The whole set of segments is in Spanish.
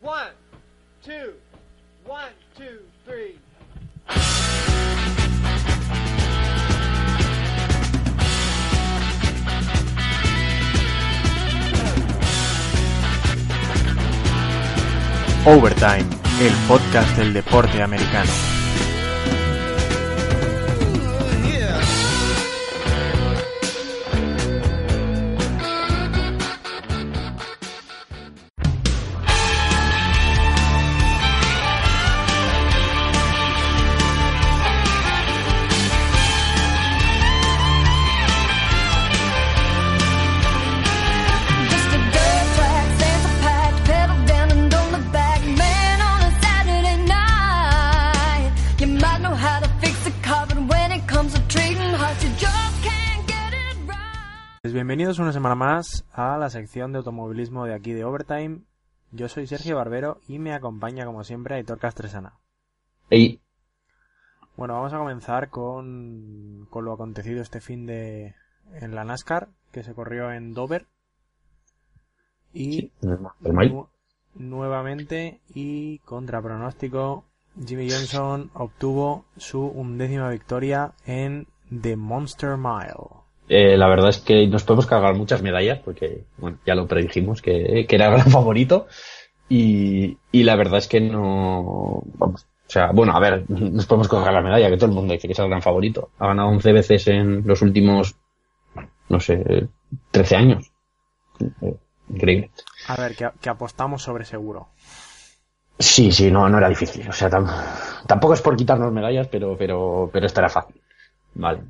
One, two, one, two, three. Overtime, el podcast del deporte americano. Bienvenidos una semana más a la sección de automovilismo de aquí de Overtime. Yo soy Sergio Barbero y me acompaña como siempre Aitor Castresana. Ey, Bueno, vamos a comenzar con, con lo acontecido este fin de en la NASCAR, que se corrió en Dover. Y nu- nuevamente y contra pronóstico, Jimmy Johnson obtuvo su undécima victoria en The Monster Mile. Eh, la verdad es que nos podemos cargar muchas medallas porque, bueno, ya lo predijimos que, que era el gran favorito y, y la verdad es que no, vamos, o sea, bueno, a ver, nos podemos cargar la medalla que todo el mundo dice que es el gran favorito. Ha ganado 11 veces en los últimos, no sé, 13 años. Eh, Increíble. A ver, que, que apostamos sobre seguro. Sí, sí, no, no era difícil. O sea, tam- tampoco es por quitarnos medallas, pero, pero, pero esta era fácil. Vale.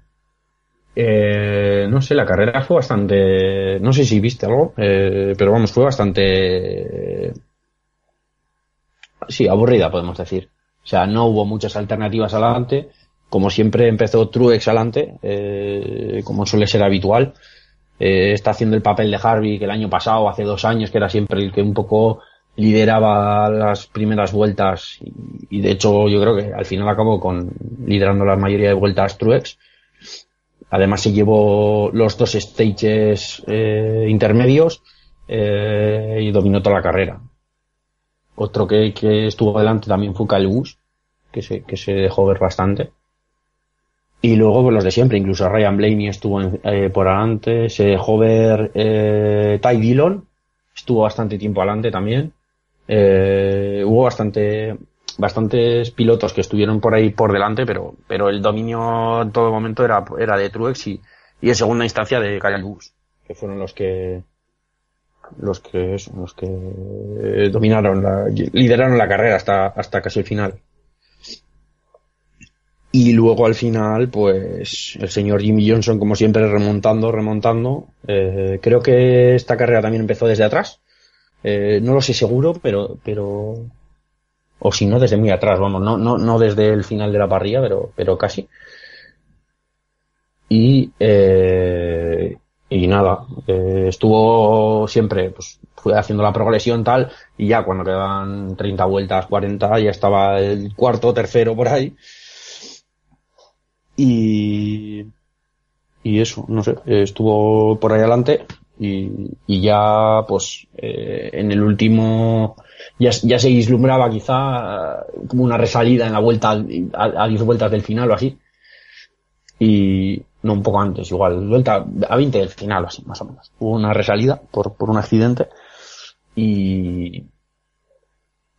Eh, no sé, la carrera fue bastante, no sé si viste algo, eh, pero vamos, fue bastante, sí, aburrida, podemos decir. O sea, no hubo muchas alternativas adelante. Como siempre empezó Truex adelante, eh, como suele ser habitual. Eh, está haciendo el papel de Harvey que el año pasado, hace dos años, que era siempre el que un poco lideraba las primeras vueltas y, y de hecho yo creo que al final acabó con liderando la mayoría de vueltas Truex. Además se llevó los dos stages eh, intermedios eh, y dominó toda la carrera. Otro que, estuvo adelante también fue Busch, que se, que se dejó ver bastante. Y luego pues, los de siempre, incluso Ryan Blaney estuvo en- eh, por adelante, se dejó ver eh, Ty Dillon, estuvo bastante tiempo adelante también. Hubo bastante, bastantes pilotos que estuvieron por ahí por delante, pero, pero el dominio en todo momento era, era de Truex y, y en segunda instancia de Kyle que fueron los que, los que, eso, los que eh, dominaron la, lideraron la carrera hasta, hasta casi el final. Y luego al final, pues el señor Jimmy Johnson, como siempre, remontando, remontando. Eh, creo que esta carrera también empezó desde atrás. Eh, no lo sé seguro, pero, pero, o si no, desde muy atrás, vamos, no, no, no desde el final de la parrilla, pero, pero casi. Y, eh, y nada, eh, estuvo siempre, pues, fue haciendo la progresión tal, y ya cuando quedaban 30 vueltas, 40, ya estaba el cuarto, tercero por ahí. Y, y eso, no sé, estuvo por ahí adelante y, y ya, pues, eh, en el último, ya, ya se vislumbraba quizá eh, como una resalida en la vuelta a, a 10 vueltas del final o así. Y, no, un poco antes, igual, vuelta a 20 del final o así, más o menos. Hubo una resalida por, por un accidente y,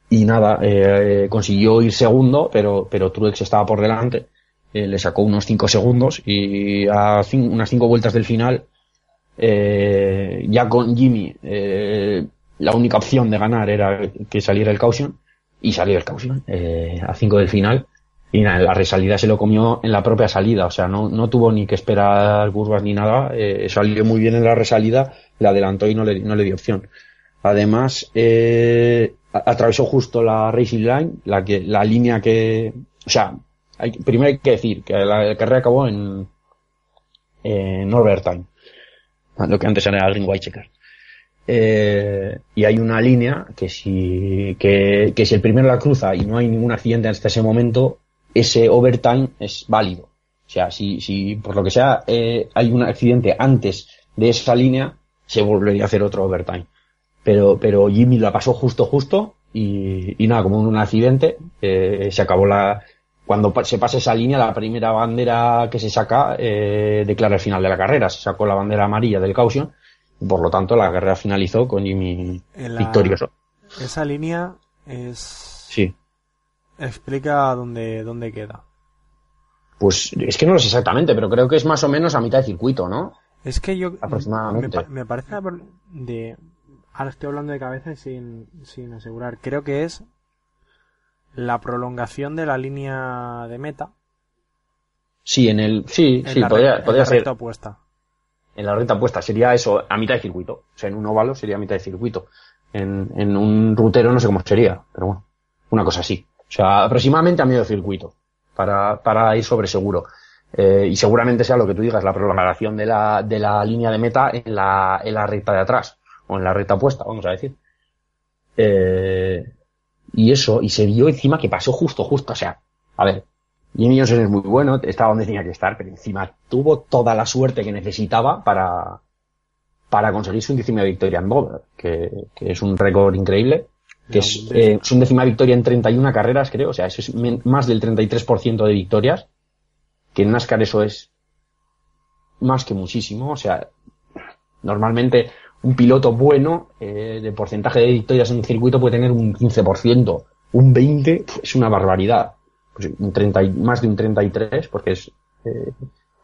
y nada, eh, consiguió ir segundo, pero, pero Truex estaba por delante. Eh, le sacó unos 5 segundos y a unas 5 vueltas del final, eh, ya con Jimmy, eh, la única opción de ganar era que saliera el caution y salió el caution eh, a 5 del final. Y nada, la resalida se lo comió en la propia salida, o sea, no, no tuvo ni que esperar curvas ni nada, eh, salió muy bien en la resalida, le adelantó y no le, no le dio opción. Además, eh, atravesó justo la Racing Line, la que, la línea que, o sea, hay, primero hay que decir que la carrera acabó en, en overtime, lo que antes era Green White Checker. Eh, y hay una línea que si, que, que si el primero la cruza y no hay ningún accidente hasta ese momento, ese overtime es válido. O sea, si, si por lo que sea eh, hay un accidente antes de esa línea, se volvería a hacer otro overtime. Pero, pero Jimmy la pasó justo, justo y, y nada, como un accidente, eh, se acabó la, cuando se pasa esa línea, la primera bandera que se saca eh, declara el final de la carrera. Se sacó la bandera amarilla del caution. y Por lo tanto, la carrera finalizó con Jimmy la- victorioso. Esa línea es... Sí. Explica dónde, dónde queda. Pues es que no lo sé exactamente, pero creo que es más o menos a mitad de circuito, ¿no? Es que yo... Aproximadamente. Me, me parece de... Ahora estoy hablando de cabeza y sin, sin asegurar. Creo que es la prolongación de la línea de meta Sí, en el, sí, en sí, la, podría, re- en podría la ser. recta opuesta. En la recta puesta sería eso, a mitad de circuito. O sea, en un óvalo sería a mitad de circuito. En, en un rutero no sé cómo sería, pero bueno, una cosa así. O sea, aproximadamente a medio circuito, para, para ir sobre seguro. Eh, y seguramente sea lo que tú digas, la prolongación de la, de la línea de meta en la, en la recta de atrás, o en la recta opuesta, vamos a decir. Eh, y eso, y se vio encima que pasó justo, justo, o sea, a ver, Jimmy Johnson es muy bueno, estaba donde tenía que estar, pero encima tuvo toda la suerte que necesitaba para, para conseguir su undécima victoria en Dover, que, que es un récord increíble, que es eh, su undécima victoria en 31 carreras, creo, o sea, eso es más del 33% de victorias, que en NASCAR eso es más que muchísimo, o sea, normalmente un piloto bueno eh, de porcentaje de victorias en un circuito puede tener un 15%, un 20% pf, es una barbaridad, pues un 30, y- más de un 33, porque es eh,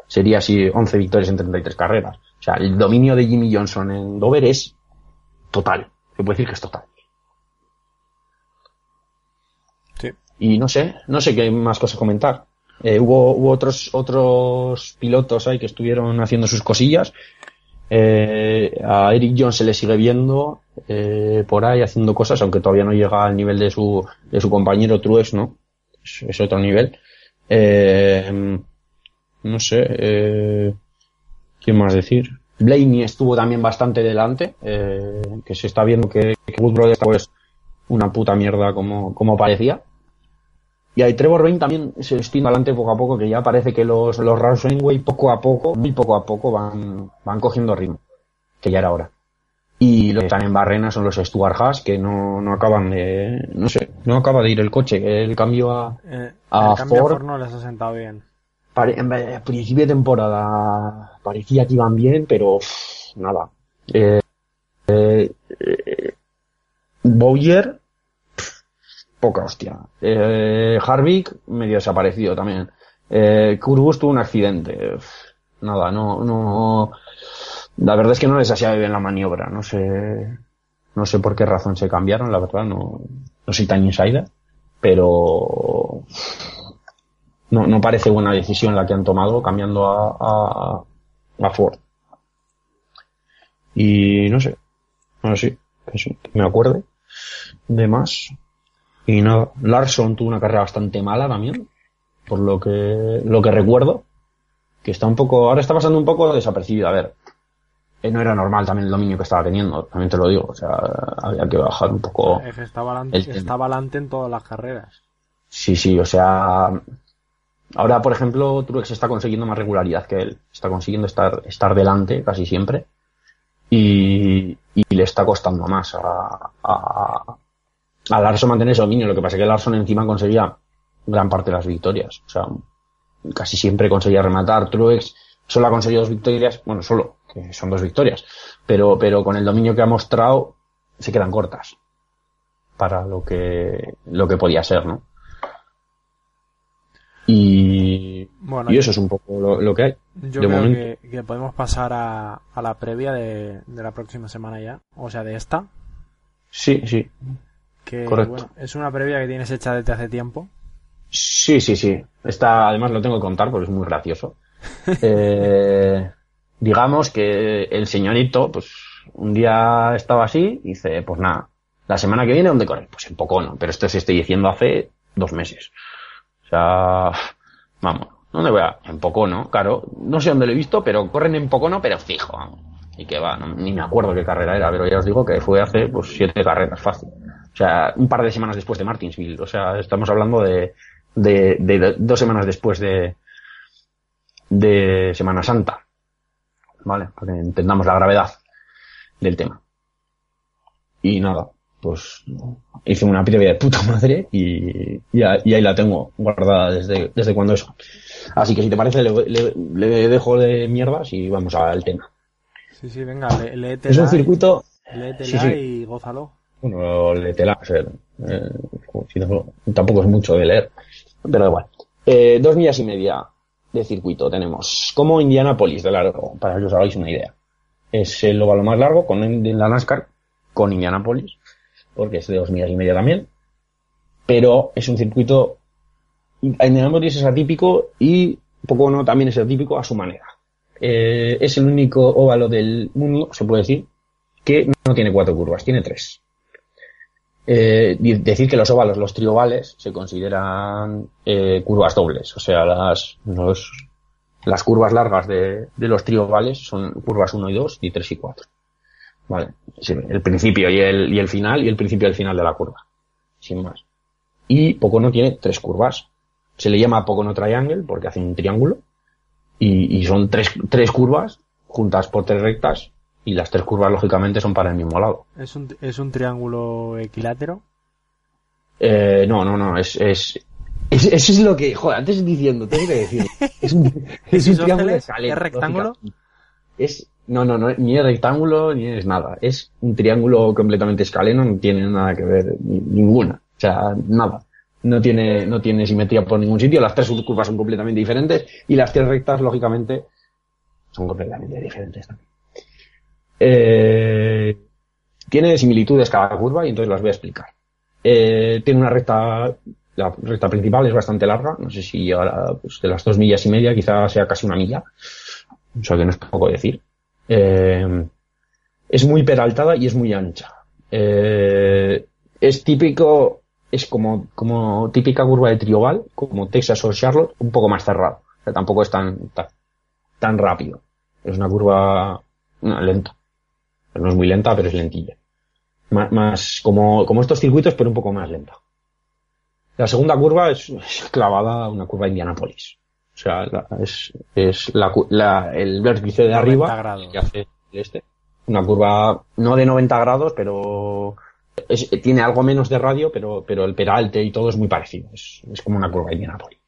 sería así 11 victorias en 33 carreras. O sea, el dominio de Jimmy Johnson en Dover es total, se puede decir que es total. Sí. Y no sé, no sé qué más cosas comentar. Eh, hubo, hubo otros, otros pilotos ahí que estuvieron haciendo sus cosillas. Eh, a Eric Jones se le sigue viendo eh, por ahí haciendo cosas, aunque todavía no llega al nivel de su, de su compañero Truex, ¿no? Es, otro nivel. Eh, no sé, eh, ¿quién más decir? Blaney estuvo también bastante delante, eh, que se está viendo que, que Wood pues una puta mierda como, como parecía. Y ahí Trevor Bain también se estima adelante poco a poco, que ya parece que los, los Rawsonway poco a poco, muy poco a poco van, van cogiendo ritmo, que ya era hora. Y los que están en barrena son los Stuart Haas, que no, no acaban de, no sé, no acaba de ir el coche, el cambio a, Eh, A el cambio a Ford. No les ha sentado bien. pare- en principio de temporada parecía que iban bien, pero nada. Eh, eh, eh, Bowyer, poca hostia. Eh, Harvick, medio desaparecido también. Eh, tuvo un accidente. Nada, no, no. La verdad es que no les hacía bien la maniobra. No sé, no sé por qué razón se cambiaron, la verdad, no, no soy tan insider. Pero no, no parece buena decisión la que han tomado cambiando a, a, Ford. Y no sé, no sé, que me acuerde de más. Y nada, Larson tuvo una carrera bastante mala también, por lo que, lo que recuerdo, que está un poco, ahora está pasando un poco desapercibido. A ver, eh, no era normal también el dominio que estaba teniendo, también te lo digo, o sea, había que bajar un poco. Estaba adelante, estaba adelante en todas las carreras. Sí, sí, o sea, ahora por ejemplo Truex está consiguiendo más regularidad que él, está consiguiendo estar, estar delante casi siempre y, y le está costando más a, a, a Larson mantener ese dominio, lo que pasa es que Larson encima conseguía gran parte de las victorias, o sea, casi siempre conseguía rematar, Truex solo ha conseguido dos victorias, bueno, solo, que son dos victorias, pero, pero con el dominio que ha mostrado se quedan cortas para lo que, lo que podía ser, ¿no? Y, Bueno, y yo- eso es un poco lo, lo que hay. Yo de creo momento. que, que podemos pasar a, a la previa de, de la próxima semana ya, o sea, de esta, Sí, sí. Que Correcto. bueno, es una previa que tienes hecha desde hace tiempo. Sí, sí, sí. Esta, además lo tengo que contar porque es muy gracioso. Eh, digamos que el señorito, pues, un día estaba así y dice, pues nada, La semana que viene, ¿dónde corre? Pues en Pocono, pero esto se estoy diciendo hace dos meses. O sea, vamos, ¿dónde voy a? En Pocono, claro. No sé dónde lo he visto, pero corren en Pocono, pero fijo. vamos. Y que va, no- ni me acuerdo qué carrera era, pero ya os digo que fue hace pues siete carreras, fácil. O sea, un par de semanas después de Martinsville. O sea, estamos hablando de, de, de dos semanas después de, de Semana Santa. ¿Vale? Para que entendamos la gravedad del tema. Y nada, pues hice una previa de puta madre y, y, ahí la tengo guardada desde, desde cuando eso. Así que si te parece, le, le- le dejo de mierdas y vamos al tema. Sí, sí, venga, lé- léetela, Es un circuito, léetela sí, sí. y gózalo. Bueno, o sea, eh, no, tampoco es mucho de leer, pero igual. Eh, dos millas y media de circuito tenemos, como Indianapolis de largo, para que os hagáis una idea. Es el óvalo más largo con la NASCAR, con Indianapolis, porque es de dos millas y media también, pero es un circuito, Indianapolis es atípico y Pocono también es atípico a su manera. Eh, es el único óvalo del mundo, se puede decir, que no tiene cuatro curvas, tiene tres. Eh, decir que los óvalos, los triovales, se consideran eh, curvas dobles, o sea, las, los- las curvas largas de, de los triovales son curvas 1 y 2 y 3 y 4. Vale, el principio y el, y el final y el principio y el final de la curva, sin más. Y Pocono tiene tres curvas. Se le llama Pocono Triangle porque hace un triángulo y, y son tres, tres curvas juntas por tres rectas y las tres curvas lógicamente son para el mismo lado. Es un, es un triángulo equilátero. Eh, no, no, no, es, es, es- eso es lo que, joder, antes diciendo, tengo que decir, es un, es un triángulo escaleno, ¿Es rectángulo? Es, no, no, no, ni es rectángulo ni es nada, es un triángulo completamente escaleno, no tiene nada que ver, ni- ninguna, o sea, nada. No tiene, no tiene simetría por ningún sitio, las tres curvas son completamente diferentes y las tres rectas, lógicamente, son completamente diferentes también. Eh, tiene similitudes cada curva y entonces las voy a explicar. Eh, tiene una recta, la recta principal es bastante larga, no sé si llegará pues, de las dos millas y media, quizá sea casi una milla, o sea que no es poco decir. Eh, es muy peraltada y es muy ancha. Eh, es típico, es como, como típica curva de trioval, como Texas o Charlotte, un poco más cerrado. O sea, tampoco es tan, tan, rápido. Es una curva lenta. No es muy lenta, pero es lentilla más, más como, como estos circuitos, pero un poco más lenta. La segunda curva es, es clavada a una curva de Indianapolis. O sea, la- es, es la, la- el vértice de 90 arriba grados. que hace el este. Una curva no de 90 grados, pero es- tiene algo menos de radio, pero, pero el peralte y todo es muy parecido. Es, es como una curva Indianapolis.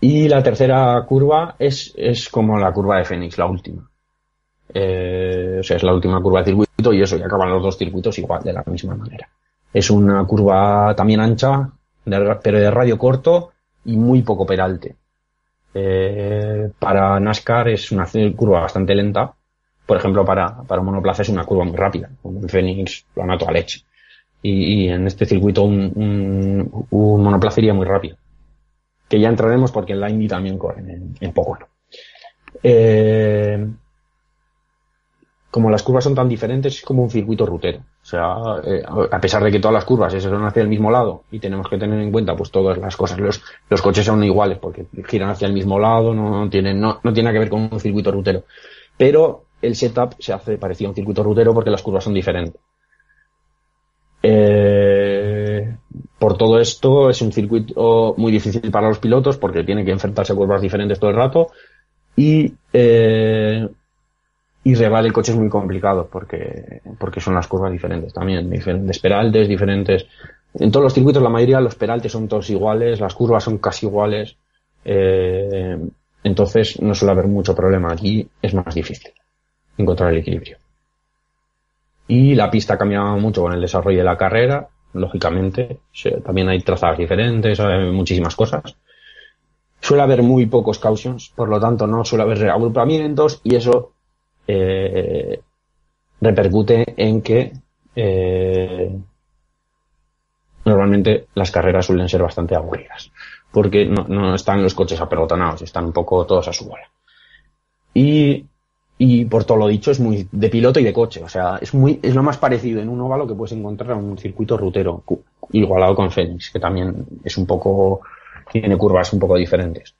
Y la tercera curva es, es como la curva de Phoenix, la última. Eh, o sea, es la última curva de circuito y eso, y acaban los dos circuitos igual, de la misma manera. Es una curva también ancha, pero de radio corto y muy poco peralte. Eh, para NASCAR es una curva bastante lenta. Por ejemplo, para, para monoplaza es una curva muy rápida. En Phoenix lo han a leche. Y, en este circuito un, un, un monoplaza iría muy rápido. Que ya entraremos porque en la Indy también corren en, en Pocono. Eh, como las curvas son tan diferentes, es como un circuito rutero. O sea, eh, a pesar de que todas las curvas se son hacia el mismo lado y tenemos que tener en cuenta pues todas las cosas, los, los coches son iguales porque giran hacia el mismo lado, no, no tienen, no, no tiene que ver con un circuito rutero. Pero el setup se hace parecido a un circuito rutero porque las curvas son diferentes. Eh, por todo esto es un circuito muy difícil para los pilotos porque tienen que enfrentarse a curvas diferentes todo el rato y eh, y regar el coche es muy complicado porque porque son las curvas diferentes también diferentes peraltes diferentes. En todos los circuitos la mayoría los peraltes son todos iguales las curvas son casi iguales eh, entonces no suele haber mucho problema. Aquí es más difícil encontrar el equilibrio. Y la pista ha cambiado mucho con el desarrollo de la carrera lógicamente. También hay trazadas diferentes hay muchísimas cosas. Suele haber muy pocos cautions, por lo tanto no suele haber reagrupamientos y eso eh, repercute en que eh, normalmente las carreras suelen ser bastante aburridas porque no, están los coches apelotonados, están un poco todos a su bola. Y y por todo lo dicho es muy de piloto y de coche, o sea, es muy es lo más parecido en un óvalo que puedes encontrar en un circuito rutero, igualado con Phoenix, que también es un poco tiene curvas un poco diferentes.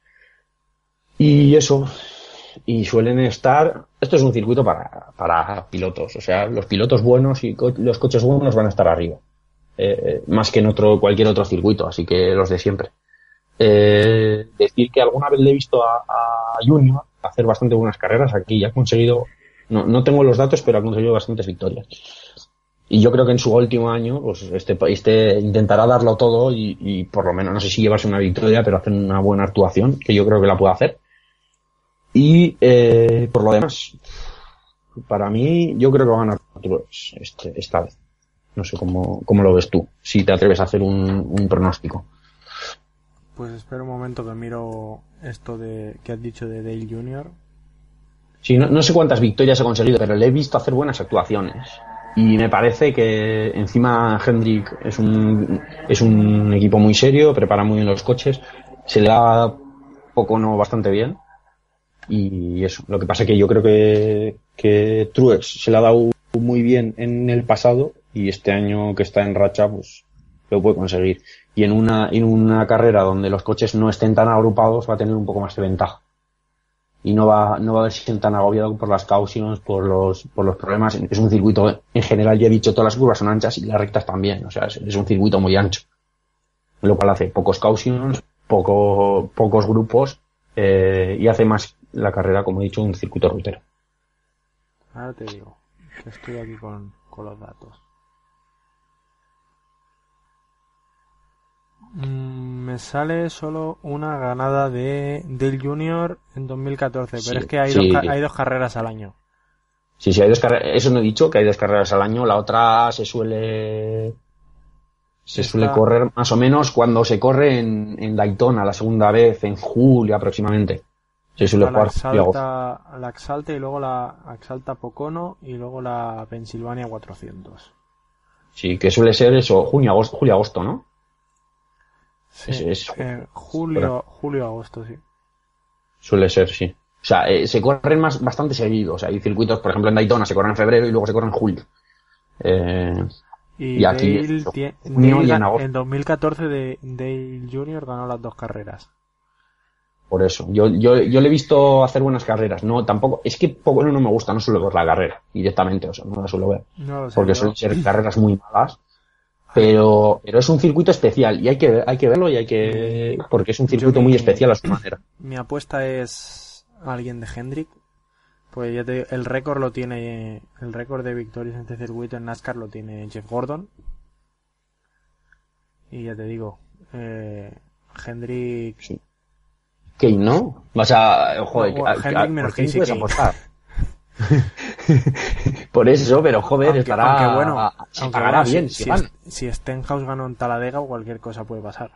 Y eso y suelen estar esto es un circuito para, para pilotos, o sea, los pilotos buenos y co- los coches buenos van a estar arriba. Eh, eh, más que en otro cualquier otro circuito, así que los de siempre. Eh, decir que alguna vez le he visto a, Junior hacer bastante buenas carreras aquí y ha conseguido, no, no tengo los datos, pero ha conseguido bastantes victorias. Y yo creo que en su último año, pues este, este intentará darlo todo y, y por lo menos, no sé si llevarse una victoria, pero hacer una buena actuación, que yo creo que la puede hacer. Y eh, por lo demás, para mí, yo creo que va a ganar Truex este, esta vez. No sé cómo, cómo lo ves tú, si te atreves a hacer un, un pronóstico. Pues espera un momento que miro esto de que has dicho de Dale Jr. Sí, no, no sé cuántas victorias ha conseguido, pero le he visto hacer buenas actuaciones. Y me parece que encima Hendrick es un, es un equipo muy serio, prepara muy bien los coches, se le da poco no bastante bien. Y eso, lo que pasa es que yo creo que, que Truex se le ha dado muy bien en el pasado y este año que está en racha, pues lo puede conseguir. Y en una, en una carrera donde los coches no estén tan agrupados va a tener un poco más de ventaja y no va, no va a verse tan agobiado por las cautions, por los, por los problemas. Es un circuito, en general, ya he dicho, todas las curvas son anchas y las rectas también. O sea, es, es un circuito muy ancho. Lo cual hace pocos cautions, poco, pocos grupos, eh, y hace más la carrera, como he dicho, un circuito rutero. Ahora te digo, que estoy aquí con, con los datos. Mm, me sale solo una ganada de Dale Jr. en 2014, Sí, pero es que hay, sí. dos, hay dos carreras al año. Sí, sí, hay dos carreras, eso no he dicho, que hay dos carreras al año. La otra se suele, se Esta- suele correr más o menos cuando se corre en, en Daytona la segunda vez, en julio aproximadamente. Se suele la jugar agosto. Exalta, la Exalta y luego la Exalta Pocono y luego la Pensilvania 400. Sí, que suele ser eso, junio, agosto, julio, agosto, ¿no? Sí, Es- es- eh, julio, julio, agosto, sí. Suele ser, sí. O sea, eh, se corren más, bastante seguidos. O sea, hay circuitos, por ejemplo, en Daytona se corren en febrero y luego se corren en julio. Eh, Y, Y aquí, Dale, eso, tie- junio Dale y en agosto. en 2014 de Dale Jr. ganó las dos carreras. Por eso. Yo, yo, yo le he visto hacer buenas carreras. No, tampoco, es que poco no me gusta, no suelo ver la carrera directamente, o sea, no la suelo ver. No. Porque suelen ser carreras muy malas. Pero, pero es un circuito especial y hay que, hay que verlo y hay que, porque es un circuito muy mi- especial a su manera. Mi apuesta es alguien de Hendrick. Pues ya te digo, el récord lo tiene, el récord de victorias en este circuito en NASCAR lo tiene Jeff Gordon. Y ya te digo, eh, Hendrick, Sí. Kane, ¿no? Vas a, joder, No, a- a- menos ¿por quién Casey puedes Kane. apostar? Por eso, pero joder, aunque, estará, aunque bueno, se aunque pagará bueno, bien, si, si Stenhouse ganó en Taladega, cualquier cosa puede pasar.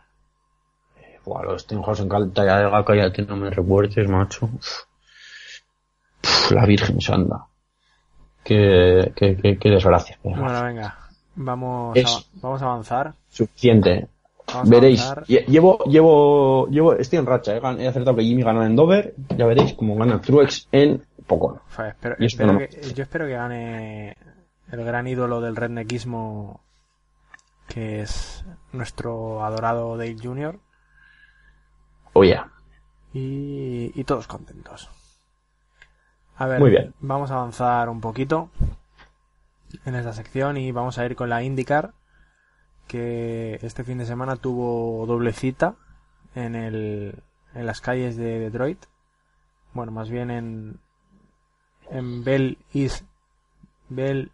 Buah, los Stenhouse en ya, cállate, no me recuerdes, macho. La Virgen Santa. Qué, qué, desgracia. qué desgracia. Bueno, venga, vamos, Es- a, vamos a avanzar. Suficiente. Vamos Veréis, llevo, llevo, llevo, estoy en racha, eh. He acertado que Jimmy ganó en Dover, ya veréis cómo gana Truex en Pocono. Espero- Y eso espero no- que- yo espero que gane el gran ídolo del redneckismo, que es nuestro adorado Dale Jr. Oye, Y, y todos contentos. A ver, Muy bien. vamos a avanzar un poquito en esta sección y vamos a ir con la IndyCar, que este fin de semana tuvo doble cita en, el, en las calles de Detroit. Bueno, más bien en, en Bell East, Bell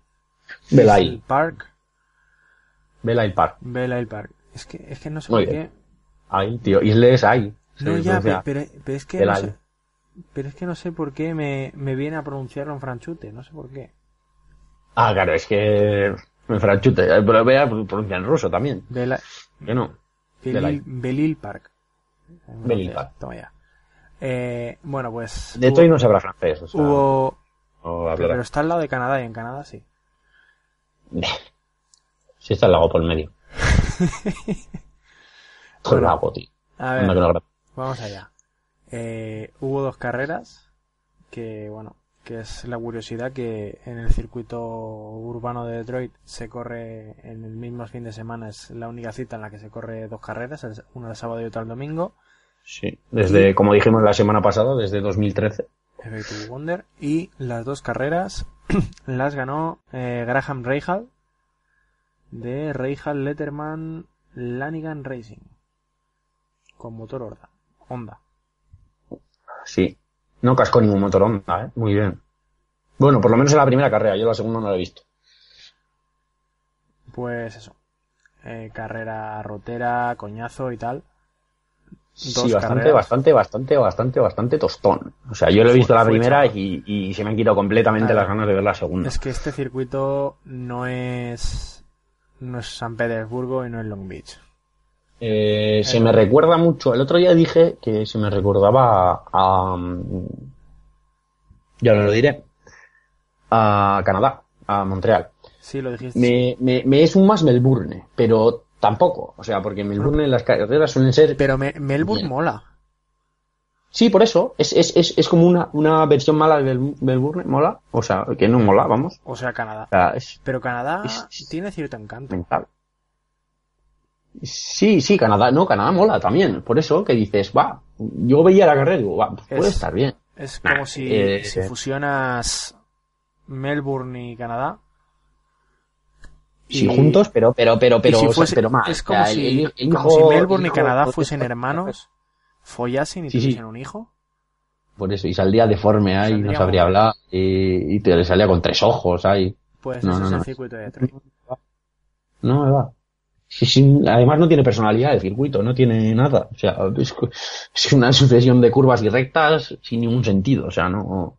Isle. Park. Vela el par. Bell Isle Park. Es que, es que no sé Muy por bien. qué. Ahí, tío, Isles hay. No, ya, pero, pero, es que no sé, pero es que no sé por qué me, me viene a pronunciarlo en franchute, no sé por qué. Ah, claro, es que en franchute, eh, pero vea, pronuncia en ruso también. Bela, Que no. Belil, Park. Belil Park. Toma ya. Eh, bueno, pues De Detroit no se habla francés, o sea, hubo, pero está al lado de Canadá y en Canadá sí. Si está el lago por el medio. Todo el Bueno, lago, tío. A ver, no vamos allá. Eh, hubo dos carreras que, bueno, que es la curiosidad que en el circuito urbano de Detroit se corre en el mismo fin de semana, es la única cita en la que se corre dos carreras, una el sábado y otra el domingo, Sí. Desde, como dijimos la semana pasada, desde 2013. Effective Wonder, y las dos carreras las ganó eh, Graham Rahal de Rahal Letterman Lanigan Racing con motor Honda. Honda. Sí. No cascó ningún motor Honda, ¿eh? Muy bien. Bueno, por lo menos en la primera carrera. Yo la segunda no la he visto. Pues eso. Eh, carrera rotera, coñazo y tal. Sí, bastante, bastante, bastante, bastante, bastante tostón. O sea, yo lo he visto la primera y, y se me han quitado completamente Claro. las ganas de ver la segunda. Es que este circuito no es. No es San Petersburgo y no es Long Beach. Eh, se me recuerda mucho. El otro día dije que se me recordaba a. a, ya no lo diré. A Canadá, a Montreal. Sí, lo dijiste. Me, me, me es un más Melbourne, pero tampoco. O sea, porque en Melbourne las carreras suelen ser. Pero me- Melbourne Bien. mola. Sí, por eso. Es, es, es, es como una, una versión mala de Mel- Melbourne, mola. O sea, que no mola, vamos. O sea, Canadá. O sea, es Pero Canadá tiene cierto encanto. mental. Sí, sí, Canadá, no, Canadá mola también. Por eso que dices, va, yo veía la carrera y digo, va, pues puede Es- estar bien. Es Nah, como si, eh, si fusionas Melbourne y Canadá. Sí, Y- juntos, pero, pero, pero, pero, si fuese- pero más. es O como, sea, si, el- el como si Melbourne el y Canadá fuesen hermanos, follasen y Sí, sí. tuviesen un hijo. Por eso, y saldría deforme ahí, Saldría no sabría hablar, y, y te le salía con tres ojos ahí. Pues No, ese no, es el no. circuito de Detroit. No me va. Sí, sí, además no tiene personalidad el circuito, no tiene nada. O sea, es, una sucesión de curvas y rectas sin ningún sentido. O sea, no.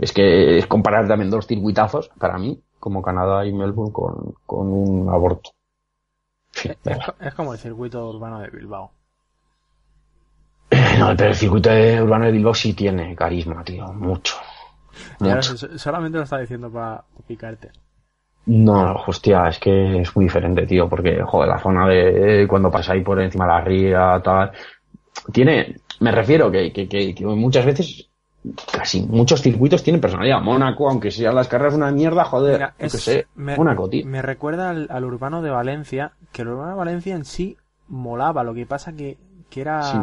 Es que es comparar también dos circuitazos, para mí, como Canadá y Melbourne, con, con un aborto. Sí, Es, como el circuito urbano de Bilbao. No, pero el circuito urbano de Bilbao sí tiene carisma, tío, mucho. Mucho. so- solamente lo estaba diciendo para picarte. No, hostia, es que es muy diferente, tío, porque, joder, la zona de cuando pasáis por encima de la ría, tal, tiene, me refiero que, que, que, que muchas veces, casi muchos circuitos tienen personalidad. Mónaco, aunque sean las carreras una mierda, joder, Mira, es- sé, me, Mónaco, tío. me recuerda al, al urbano de Valencia, que el urbano de Valencia en sí molaba, lo que pasa que, que era, Sí,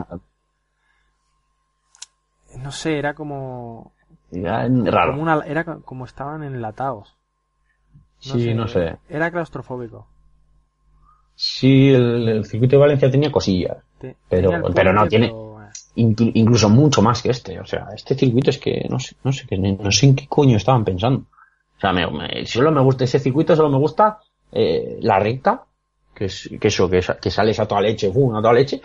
no sé, era como, ya, raro. como una, era co- como estaban enlatados. Sí, no sé. Era claustrofóbico. Sí, el, el circuito de Valencia tenía cosillas, Te- Pero- tenía pero no tiene- pero, incluso mucho más que este. O sea, este circuito es que no sé, no sé, qué- no sé en qué coño estaban pensando. O sea, me, me- solo me gusta ese circuito, solo me gusta eh, la recta, que es que eso, que, que sales a toda leche, ¡bum! a toda leche,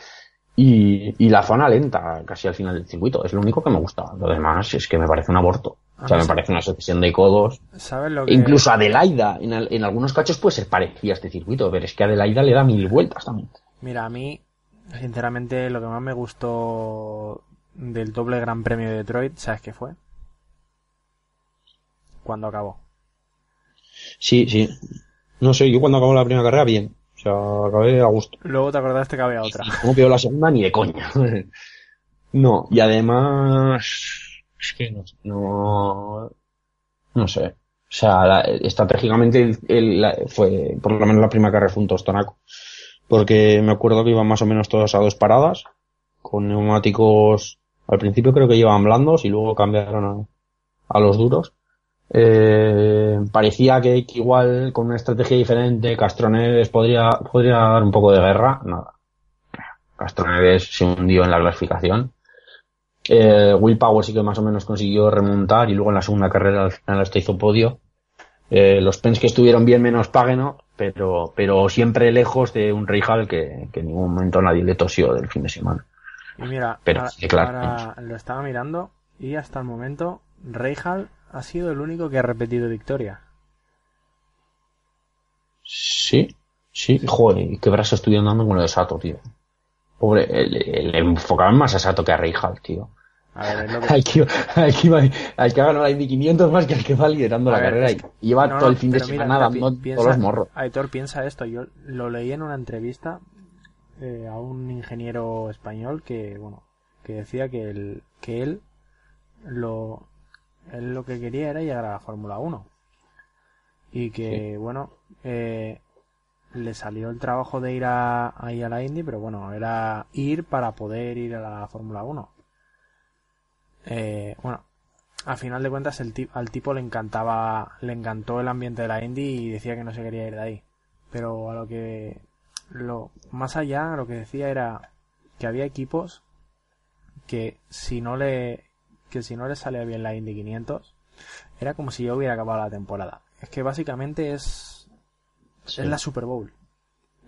y, y la zona lenta, casi al final del circuito. Es lo único que me gusta. Lo demás es que me parece un aborto. O sea, me parece una sucesión de codos. ¿Sabes lo que? Incluso Adelaida, en algunos cachos puede ser parecida a este circuito, pero es que Adelaida le da mil vueltas también. Mira, a mí, sinceramente, lo que más me gustó del doble Gran Premio de Detroit, ¿sabes qué fue? Cuando acabó. Sí, sí. No sé, yo cuando acabó la primera carrera, bien. O sea, acabé a gusto. Luego te acordaste que había otra. No veo la segunda ni de coña. no, y además, es que no, no, no sé. O sea, la- estratégicamente el- fue, por lo menos la primera carrera fue un tostonaco. Porque me acuerdo que iban más o menos todos a dos paradas, con neumáticos, al principio creo que llevaban blandos y luego cambiaron a, a los duros. Eh, parecía que, que igual con una estrategia diferente Castroneves podría, podría dar un poco de guerra. Nada. Castroneves se hundió en la clasificación. Eh, Will Power sí que más o menos consiguió remontar y luego en la segunda carrera al final hasta hizo podio. Eh, los Pens que estuvieron bien menos Pagano, pero, pero siempre lejos de un Reijal que, que en ningún momento nadie le tosió del fin de semana. Y mira, Pero ahora, sí, claro. ahora lo estaba mirando y hasta el momento Reijal ha sido el único que ha repetido victoria. Sí, sí, joder, qué brazo estoy andando con lo de Sato, tío. Pobre, le, enfocaban más a Sato que a Reijal, tío. A ver, es lo que... Al que, al que, iba- al que ha ganado la Indy 500 más que al que va liderando A la ver, carrera es- y lleva No, todo el fin de semana mira, dando pi- todos los morros. Aitor, piensa esto. Yo lo leí en una entrevista eh, a un ingeniero español que, bueno, que decía que, el, que él lo él lo que quería era llegar a la Fórmula 1. Y que, bueno, eh, le salió el trabajo de ir a, ahí a la Indy, pero bueno, era ir para poder ir a la Fórmula 1. Eh, bueno, a final de cuentas el al tipo le encantaba, le encantó el ambiente de la Indy y decía que no se quería ir de ahí. Pero a lo que, lo, más allá, lo que decía era que había equipos que si no le, que si no le salía bien la Indy 500, era como si yo hubiera acabado la temporada. Es que básicamente es, Sí. es la Super Bowl.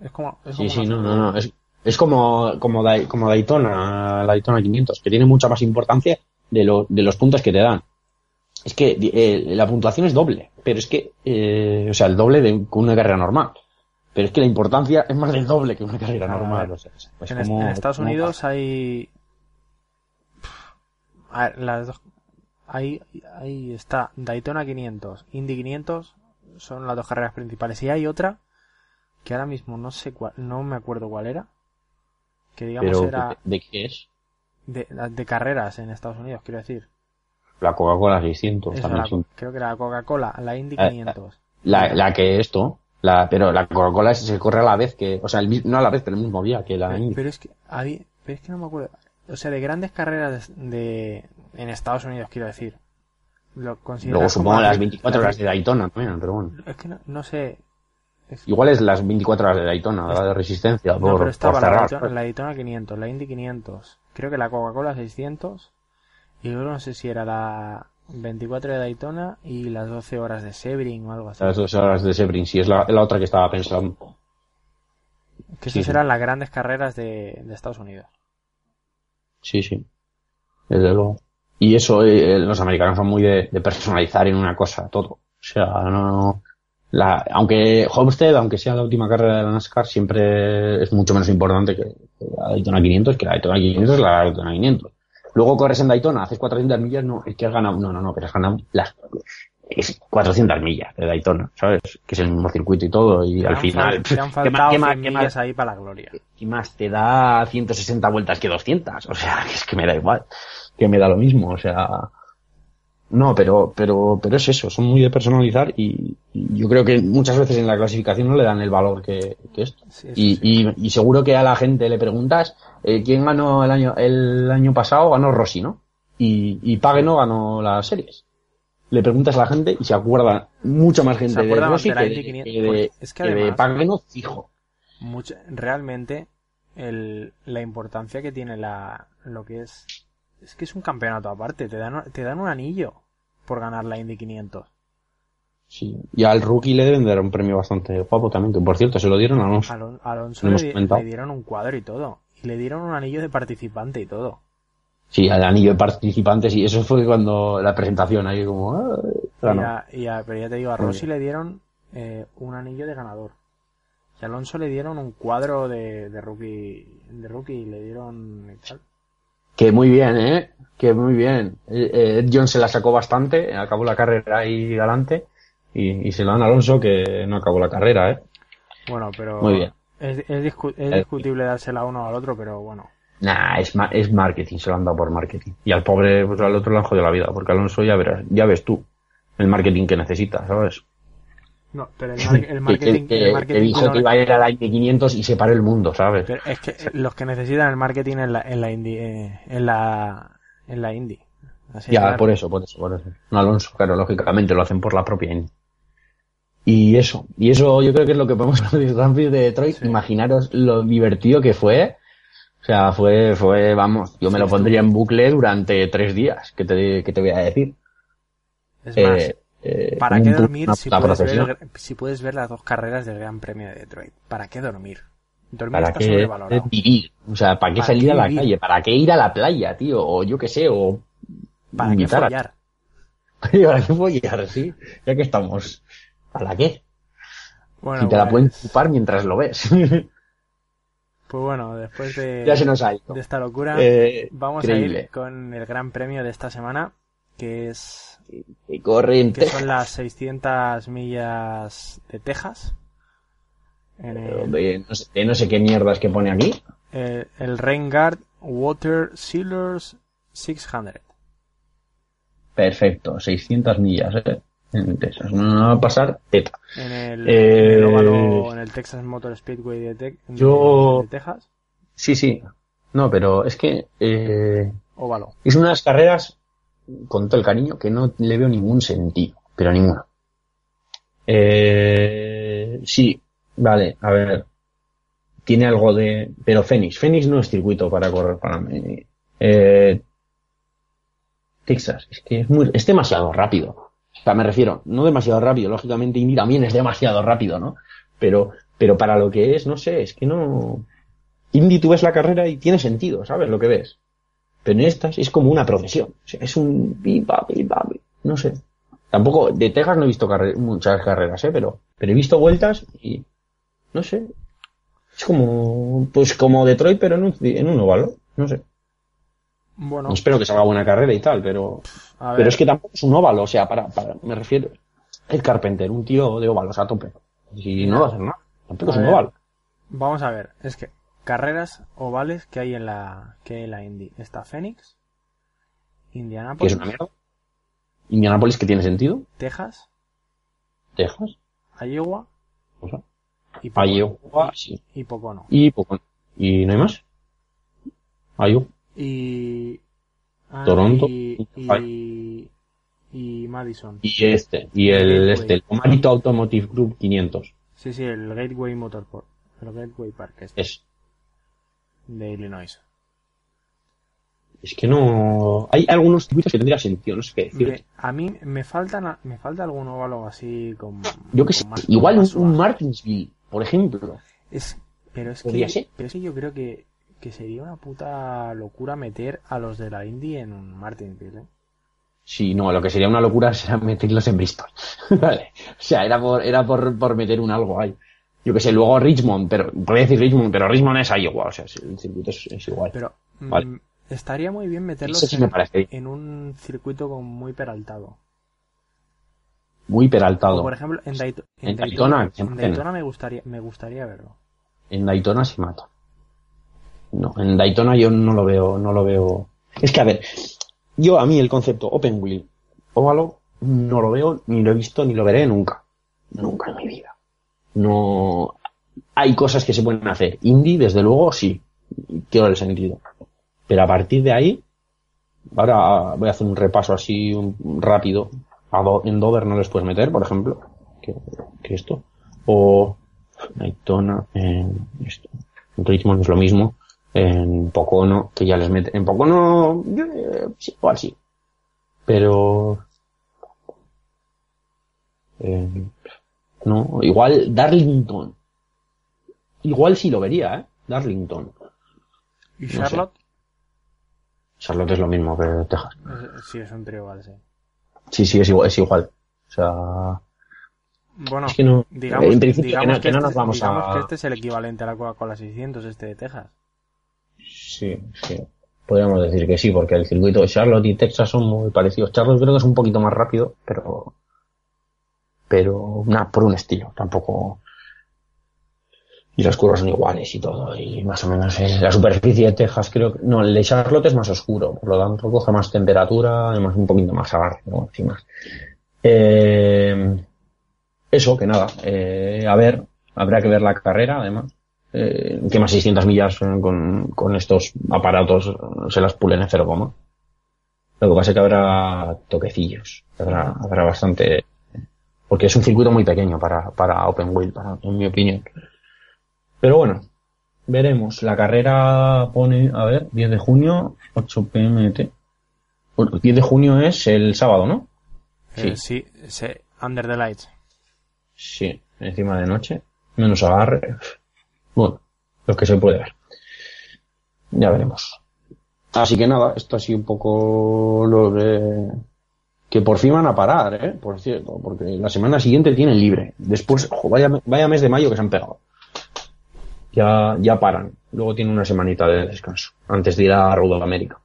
Es como, es Sí, como sí, no, no, no. Es, es como, como, Dai- como Daytona, la Daytona 500, que tiene mucha más importancia de, lo, de los puntos que te dan. Es que eh, la puntuación es doble, pero es que, eh, o sea, el doble de una carrera normal. Pero es que la importancia es más del doble que una carrera A normal. ver, o sea, es- es en, es- como- en Estados como- Unidos hay a ver, las dos ahí ahí está Daytona 500 Indy 500 son las dos carreras principales. Y hay otra que ahora mismo no sé cuál no me acuerdo cuál era que digamos Pero, era ¿de, qué es? de, de carreras en Estados Unidos quiero decir. La Coca-Cola 600 Eso, también la- es un- creo que era la Coca-Cola la Indy Eh, 500 la, la que esto, la, pero la Coca-Cola se corre a la vez que, o sea, el no a la vez, pero el mismo día que la pero, Indy. pero es que había, pero es que no me acuerdo. O sea de grandes carreras de, de- en Estados Unidos quiero decir lo Luego supongo la- las 24 la- horas de Daytona también, pero bueno. Es que no, no sé. Es- Igual es las 24 horas de Daytona, la de resistencia, no, por, pero estaba por la. Daytona, la Daytona 500, la Indy 500. Creo que la Coca-Cola 600. Y luego no sé si era la 24 de Daytona y las 12 horas de Sebring o algo así. Las dos horas de Sebring, sí, es la, la otra que estaba pensando. Que sí, esas sí. eran las grandes carreras de, de Estados Unidos. Sí, sí. Desde luego. Y eso, eh, los americanos son muy de, de personalizar en una cosa todo. O sea, no, la, aunque Homestead, aunque sea la última carrera de la NASCAR, siempre es mucho menos importante que, que la Daytona 500, que la Daytona 500 es la Daytona 500. Luego corres en Daytona, haces 400 millas, no, es que has ganado, no, no, no, pero has ganado las, es 400 millas de Daytona, ¿sabes? Que es el mismo circuito y todo, y Te al final, te han ¿qué faltado más, qué más, 100 qué millas más, ahí para la gloria. y más te da 160 vueltas que 200. O sea, es que me da igual. Que me da lo mismo. O sea, no, pero, pero, pero es eso. Son muy de personalizar y, y yo creo que muchas veces en la clasificación no le dan el valor que, que esto. Sí, Y, sí. y, y seguro que a la gente le preguntas, eh, ¿quién ganó el año, el año pasado? Ganó Rossi, ¿no? Y, y Pague no ganó las series. Le preguntas a la gente y se acuerda mucha más gente de Rossi que de, 500, que de, porque es que que de además- Pagano fijo. Realmente el, la importancia que tiene la lo que es es que es un campeonato aparte te dan te dan un anillo por ganar la Indy 500 Sí, y al rookie le deben dar un premio bastante guapo también, que por cierto se lo dieron a Alonso. Alon- Alonso Lo le, dieron un cuadro y todo. Y le dieron un anillo de participante y todo. Sí, al anillo de participantes, y eso fue cuando la presentación, ahí como... ah, y ganó. a, y a- pero ya te digo a Rossi le dieron eh, un anillo de ganador. Y a Alonso le dieron un cuadro de, de rookie de rookie y le dieron y tal. Que muy bien, ¿eh? Que muy bien. Eh, eh, Ed Jones se la sacó bastante, acabó la carrera ahí galante, y, y se lo dan a Alonso que no acabó la carrera, ¿eh? bueno pero Muy bien. es, es, discu- es Eh, discutible dársela uno al otro pero bueno Nah, es, ma- es marketing, se lo han dado por marketing. Y al pobre, pues al otro le han jodido la vida, porque Alonso ya verás, ya ves tú el marketing que necesita, ¿sabes? No, pero el, mar- el Que- marketing, que, el que marketing dijo no- que iba a ir a la Indy 500 y se paró el mundo, ¿sabes? pero es que los que necesitan el marketing en la en la indie eh, en la en la indie. Así Ya, claro. por eso, por eso, por eso. No Alonso, claro, lógicamente lo hacen por la propia Indy. Y eso, y eso yo creo que es lo que podemos hablar de Grand Prix de Detroit. Sí. Imaginaros lo divertido que fue. O sea, fue, fue, vamos, yo me Sí, lo pondría en bucle durante tres días, que te, que te voy a decir. Es Eh, más, eh, ¿para un qué dormir si puedes, ver, si puedes ver las dos carreras del Gran Premio de Detroit? ¿Para qué dormir? Dormir ¿Para está qué sobrevalorado. vivir? O sea, ¿para qué ¿Para salir qué a la vivir? calle? ¿Para qué ir a la playa, tío? O yo qué sé, o ¿Para qué follar? ¿Para qué follar? Sí, ya que estamos. ¿Para qué? Bueno, si te la pues- pueden chupar mientras lo ves. Pues bueno, después de, ya se nos ha ido. de esta locura, Eh, vamos a ir con el Gran Premio de esta semana, que es Y corre en que Texas. son las 600 millas de Texas. En el, de no, sé, de no sé qué mierdas que pone aquí. el Rain Guard Water Sealers 600. perfecto, 600 millas, ¿eh? En Texas. No va a pasar teta. En el, Eh, en el óvalo, en el Texas Motor Speedway de, Te- de- Yo- de Texas. Sí, sí. No, pero es que eh, Óvalo. es una de las carreras, con todo el cariño, que no le veo ningún sentido. Pero ninguno. Eh, sí, vale, a ver. Tiene algo de... Pero Phoenix. Phoenix no es circuito para correr para mí. Eh, Texas. Es que es, muy, es demasiado rápido. O sea, me refiero, no demasiado rápido. Lógicamente Indy también es demasiado rápido, ¿no? Pero, pero para lo que es, no sé, es que no... Indy tú ves la carrera y tiene sentido, ¿sabes lo que ves? Pero en estas es como una procesión. O sea, es un... No sé. Tampoco, de Texas no he visto carre- muchas carreras, ¿eh? Pero, pero he visto vueltas y... No sé. Es como... Pues como Detroit, pero en un, en un óvalo. No sé. Bueno, Espero que salga buena carrera y tal, pero... Pero es que tampoco es un óvalo, o sea, para, para, me refiero, el Carpenter, un tío de óvalos a tope. Y no va a hacer nada. Tampoco A es un óvalo. Vamos a ver, es que carreras ovales que hay en la que hay en la Indy. Está Phoenix, Indianapolis, es una mierda. Indianapolis, que tiene sentido. Texas, Texas. Iowa O sea, y Pocono. Iowa, sí. Y Pocono. Y poco. ¿Y no hay más? Iowa. Y ah, Toronto. y, y, y Madison. Y este. Y el, este, el Comarito Automotive Group 500. Sí, sí, el Gateway Motorport. El Gateway Park este, Es. De Illinois. Es que no... Hay algunos circuitos que tendría sentido, no sé qué decir. Me- a mí me faltan me falta algún óvalo así con Yo que con sé, más- igual un. Martinsville, por ejemplo. Es, pero es que, ser. pero es que yo creo que, que sería una puta locura meter a los de la Indy en un Martinsville, ¿eh? Sí, no, lo que sería una locura será meterlos en Bristol. vale. O sea, era por, era por, por meter un algo ahí. Yo que sé, luego Richmond, pero, voy a decir Richmond, pero Richmond es Iowa, o sea, el circuito es, es igual. Pero mm, Vale. estaría muy bien meterlos sí en, me en un circuito con muy peraltado. Muy O peraltado. por ejemplo, en, en En Daytona, en. Daytona me gustaría, me gustaría verlo. En Daytona se mata. No, en Daytona yo no lo veo, no lo veo. Es que a ver, yo a mí el concepto open wheel, óvalo, no lo veo, ni lo he visto, ni lo veré nunca. Nunca en mi vida. No, hay cosas que se pueden hacer. Indie, desde luego, sí. Quiero el sentido. Pero a partir de ahí, ahora voy a hacer un repaso así un- rápido. A en Dover no les puedes meter, por ejemplo, que, esto. O Daytona, en esto. En Richmond es lo mismo. En Pocono, que ya les mete. En Pocono, eh, sí. Pero. eh, no, igual Darlington. Igual sí lo vería, ¿eh? Darlington. ¿Y. Charlotte? Charlotte es lo mismo que Texas. Eh, Sí, es un trío, vale, sí. Sí, sí, es igual. Es igual. O sea, Bueno, Es que no- digamos, en principio que digamos no- que no este, nos vamos digamos a- que este es el equivalente a la Coca-Cola 600, este de Texas. Sí, sí. Podríamos decir que sí, porque el circuito de Charlotte y Texas son muy parecidos. Charlotte creo que es un poquito más rápido, pero. Pero, nada, por un estilo, tampoco. Y las curvas son iguales y todo, y más o menos eh, la superficie de Texas creo que. No, el de Charlotte es más oscuro, por lo tanto coge más temperatura, además un poquito más agarre, más. Eh, eso, que nada, eh, a ver, habrá que ver la carrera, además eh, que más 600 millas con, con estos aparatos se las pulen en cero coma. Lo que pasa es que habrá toquecillos, habrá, habrá bastante, porque es un circuito muy pequeño para, para Open Wheel, para, en mi opinión. Pero bueno, veremos. La carrera pone, a ver, 10 de junio, 8 pmt. Bueno, 10 de junio es el sábado, ¿no? Eh, sí, se- Under the Lights. Sí, encima de noche, menos agarre. Bueno, lo que se puede ver. Ya veremos. Así que nada, esto ha sido un poco lo de... Que por fin van a parar, ¿eh? Por cierto, porque la semana siguiente tienen libre. Después, ojo, vaya, vaya mes de mayo que se han pegado. Ya, ya paran. Luego tienen una semanita de descanso. Antes de ir a Road América.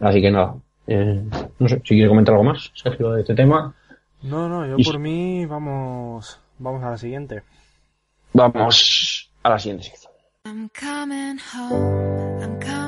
Así que nada. eh, no sé, si quiere comentar algo más, Sergio, de este tema. No, no, yo Y- por mí vamos, vamos a la siguiente. Vamos a la siguiente sección. I'm coming home, I'm coming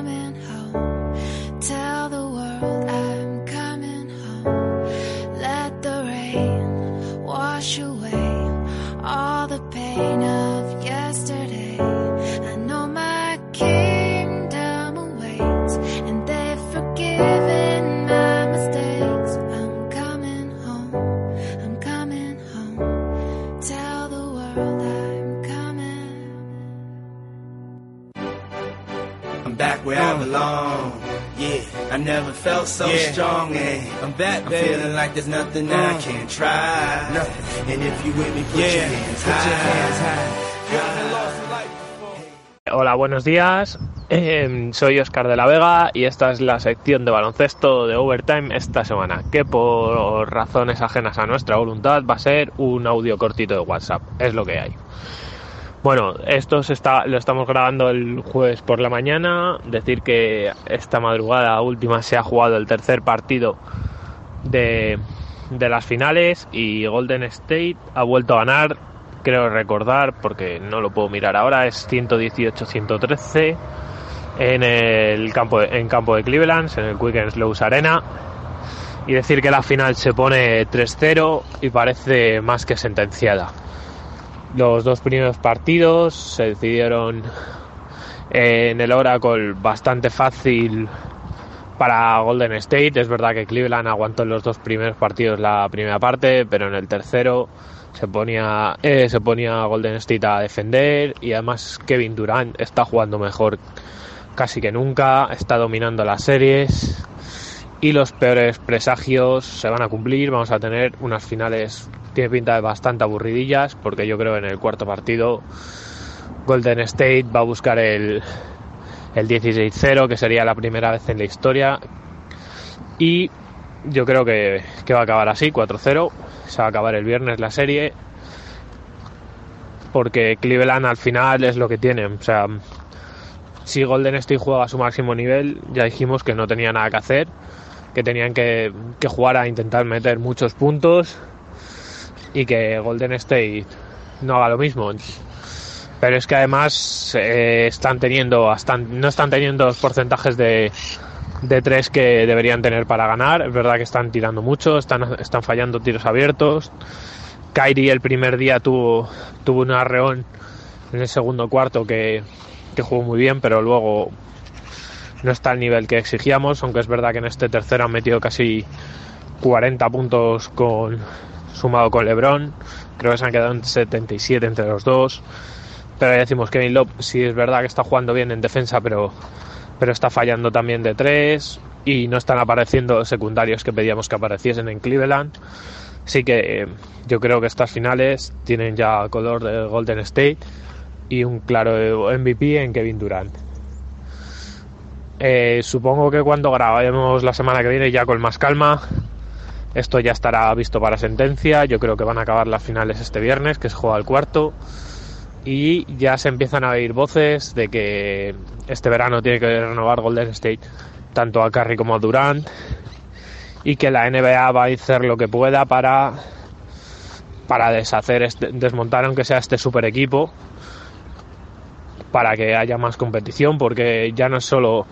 where I belong. Yeah, I never felt so strong. And I'm back, I'm feeling like there's nothing that I can't try. Nothing. And if you with me, put your hands high. Put your hands high. Hola, buenos días. Eh, soy Oscar de la Vega y esta es la sección de baloncesto de Overtime esta semana, que por razones ajenas a nuestra voluntad va a ser un audio cortito de WhatsApp. Es lo que hay. Bueno, esto se está, lo estamos grabando el jueves por la mañana. Decir que esta madrugada última se ha jugado el tercer partido de, de las finales y Golden State ha vuelto a ganar. Creo recordar, porque no lo puedo mirar ahora, es 118-113 en el campo de, en campo de Cleveland, en el Quicken Slows Arena. Y decir que la final se pone 3-0 y parece más que sentenciada. Los dos primeros partidos se decidieron en el Oracle bastante fácil para Golden State. Es verdad que Cleveland aguantó en los dos primeros partidos la primera parte, pero en el tercero se ponía, eh, se ponía Golden State a defender y además Kevin Durant está jugando mejor casi que nunca, está dominando las series y los peores presagios se van a cumplir. Vamos a tener unas finales, tiene pinta de bastante aburridillas, porque yo creo en el cuarto partido Golden State va a buscar el, el 16-0, que sería la primera vez en la historia. Y yo creo que, que va a acabar así, 4-0. Se va a acabar el viernes la serie. Porque Cleveland al final es lo que tiene. O sea, si Golden State juega a su máximo nivel, ya dijimos que no tenía nada que hacer que tenían que, que, jugar a intentar meter muchos puntos y que Golden State no haga lo mismo. Pero es que además eh, están teniendo, están, no están teniendo los porcentajes de, de tres que deberían tener para ganar. Es verdad que están tirando mucho, están, están fallando tiros abiertos. Kyrie el primer día tuvo, tuvo un arreón en el segundo cuarto que, que jugó muy bien, pero luego no está al nivel que exigíamos, aunque es verdad que en este tercero han metido casi 40 puntos con sumado con LeBron, creo que se han quedado en 77 entre los dos. Pero ya decimos Kevin Love sí es verdad que está jugando bien en defensa, pero pero está fallando también de tres y no están apareciendo secundarios que pedíamos que apareciesen en Cleveland. Así que eh, yo creo que estas finales tienen ya color de Golden State y un claro MVP en Kevin Durant. Eh, supongo que cuando grabemos la semana que viene ya con más calma, esto ya estará visto para sentencia. Yo creo que van a acabar las finales este viernes, que se juega el cuarto. Y ya se empiezan a oír voces de que este verano tiene que renovar Golden State tanto a Curry como a Durant. Y que la NBA va a hacer lo que pueda para, para deshacer, este, desmontar aunque sea este super equipo. Para que haya más competición, porque ya no es solo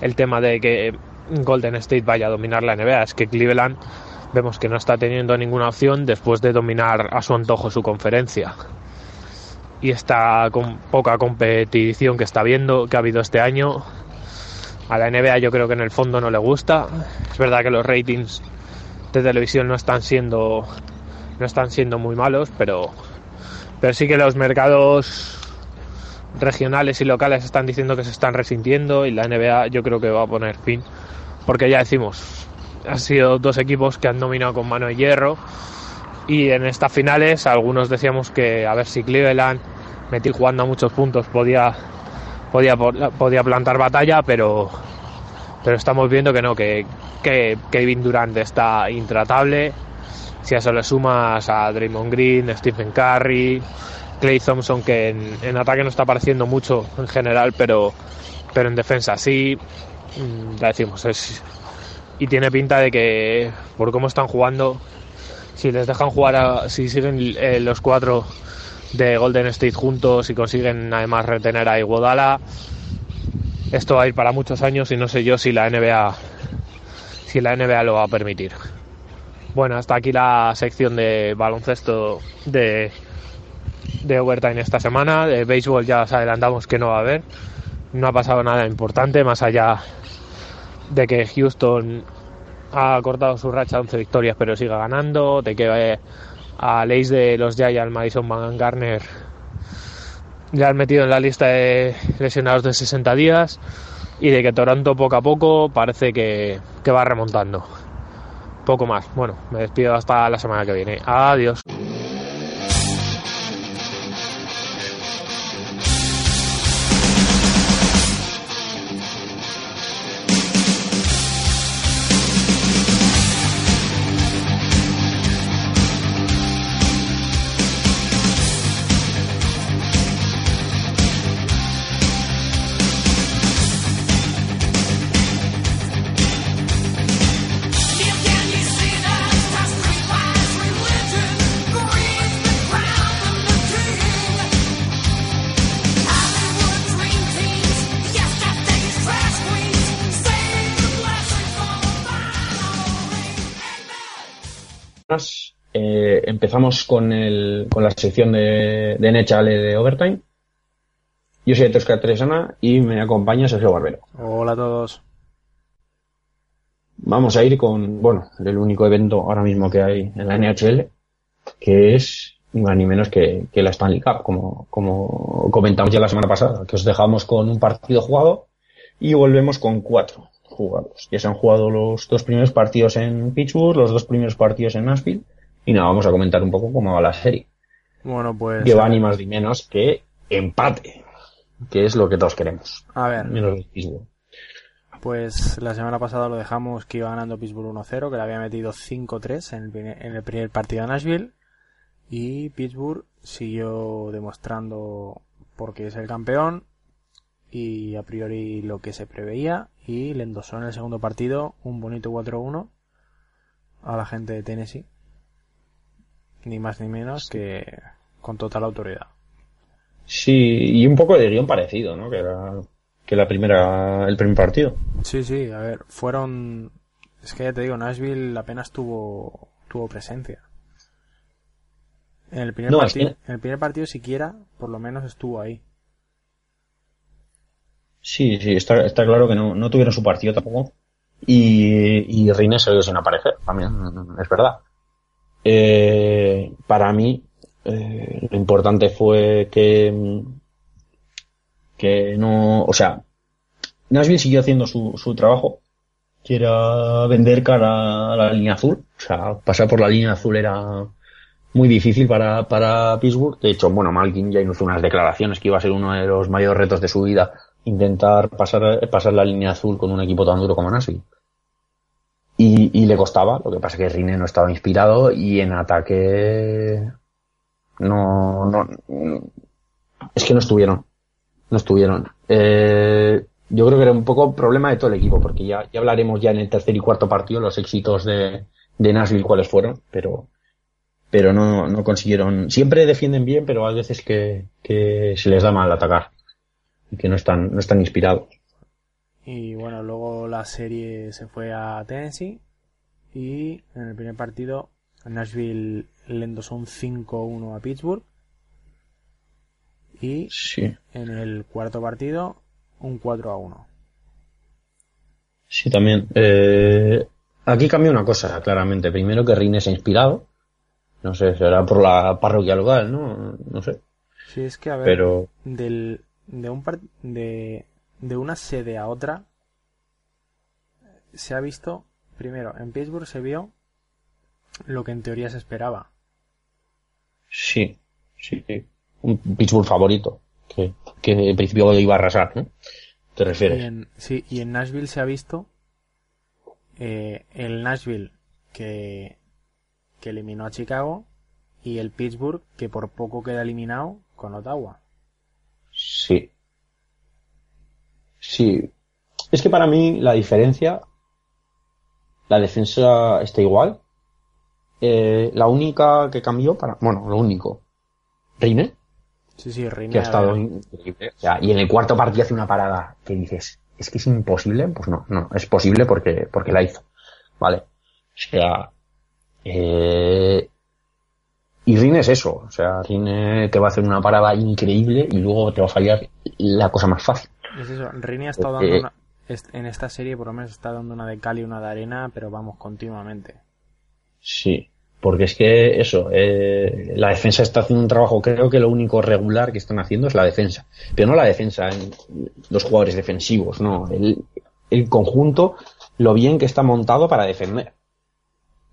el tema de que Golden State vaya a dominar la NBA, es que Cleveland vemos que no está teniendo ninguna opción después de dominar a su antojo su conferencia. Y esta con poca competición que está viendo, que ha habido este año, a la NBA yo creo que en el fondo no le gusta. Es verdad que los ratings de televisión no están siendo no están siendo muy malos, pero pero sí que los mercados regionales y locales están diciendo que se están resintiendo y la NBA yo creo que va a poner fin porque ya decimos han sido dos equipos que han dominado con mano de hierro y en estas finales algunos decíamos que a ver si Cleveland metí jugando a muchos puntos podía podía podía plantar batalla pero pero estamos viendo que no que, que Kevin Durant está intratable. Si a eso le sumas a Draymond Green Stephen Curry Clay Thompson que en, en, ataque no está apareciendo mucho en general, pero, pero en defensa sí, ya decimos, es, y tiene pinta de que por cómo están jugando, si les dejan jugar, a, si siguen eh, los cuatro de Golden State juntos y consiguen además retener a Iguodala, esto va a ir para muchos años y no sé yo si la NBA si la NBA lo va a permitir. Bueno, hasta aquí la sección de baloncesto de de overtime esta semana. De béisbol ya os adelantamos que no va a haber. No ha pasado nada importante, más allá de que Houston ha cortado su racha de 11 victorias pero sigue ganando, de que eh, a Leis de los Giants Madison Van Garner ya han metido en la lista de lesionados de 60 días y de que Toronto poco a poco parece que, que va remontando. Poco más. Bueno, me despido hasta la semana que viene. Adiós. Empezamos con, el, con la sección de, de NHL de Overtime. Yo soy Tosca Tresana y me acompaña Sergio Barbero. Hola a todos. Vamos a ir con, bueno, el único evento ahora mismo que hay en la NHL, que es ni más ni menos que, que la Stanley Cup, como, como comentamos ya la semana pasada, que os dejamos con un partido jugado y volvemos con cuatro jugados. Ya se han jugado los dos primeros partidos en Pittsburgh, los dos primeros partidos en Nashville, y nada, vamos a comentar un poco cómo va la serie. Bueno, pues. Que va ni más ni menos que empate, que es lo que todos queremos. A ver, Menos Pittsburgh. pues la semana pasada lo dejamos que iba ganando Pittsburgh 1-0, que le había metido 5-3 en, el primer- en el primer partido de Nashville. Y Pittsburgh siguió demostrando porque es el campeón y a priori lo que se preveía y le endosó en el segundo partido un bonito 4-1 a la gente de Tennessee. Ni más ni menos que con total autoridad. Sí, y un poco de guion parecido, ¿no? Que era que la primera, el primer partido. Sí, sí, a ver, fueron... Es que ya te digo, Nashville apenas tuvo, tuvo presencia. En el primer No, es partido, que- en el primer partido siquiera, por lo menos estuvo ahí. Sí, sí, está, está claro que no, no tuvieron su partido tampoco. Y, y Rines se sin aparecer, también, es verdad. Eh, para mí, eh, lo importante fue que, que no, o sea, Nashville siguió haciendo su, su trabajo, que era vender cara a la línea azul. O sea, pasar por la línea azul era muy difícil para, para Pittsburgh. De hecho, bueno, Malkin ya hizo unas declaraciones que iba a ser uno de los mayores retos de su vida intentar pasar, pasar la línea azul con un equipo tan duro como Nashville. Y, y le costaba, lo que pasa es que Rine no estaba inspirado y en ataque no, no, es que no estuvieron, no estuvieron. Eh, yo creo que era un poco problema de todo el equipo, porque ya, ya hablaremos ya en el tercer y cuarto partido los éxitos de, de Nashville cuáles fueron, pero, pero no, no consiguieron, siempre defienden bien, pero hay veces que, que se les da mal atacar y que no están, no están inspirados. Y bueno, luego la serie se fue a Tennessee y en el primer partido Nashville le endosó un 5-1 a Pittsburgh y Sí, en el cuarto partido un 4-1. sí, también. Eh, aquí cambia una cosa, claramente. Primero que Rine se ha inspirado. No sé, será por la parroquia local, ¿no? No sé. Sí, es que a ver, Pero del, de, un par- de, de una sede a otra se ha visto, primero, en Pittsburgh se vio lo que en teoría se esperaba. sí, sí. sí. Un Pittsburgh favorito. Que, que en principio iba a arrasar. ¿Te Y refieres? en, sí, y en Nashville se ha visto eh, el Nashville que, que eliminó a Chicago y el Pittsburgh que por poco queda eliminado con Ottawa. Sí. Sí. Es que para mí la diferencia, la defensa está igual. Eh, la única que cambió para, bueno, lo único, Rine, Sí, sí, Reina. que ha estado increíble. O sea, y en el cuarto partido hace una parada que dices, ¿es que es imposible? Pues no, no, es posible porque, porque la hizo. Vale. O sea, eh, y Rine es eso. O sea, Rine te va a hacer una parada increíble y luego te va a fallar la cosa más fácil. Es eso, Rini ha estado Eh, dando una, en esta serie por lo menos está dando una de cal y una de arena, pero vamos continuamente. Sí. Porque es que eso, eh, la defensa está haciendo un trabajo, creo que lo único regular que están haciendo es la defensa. Pero no la defensa en los jugadores defensivos, no. El, el conjunto, lo bien que está montado para defender.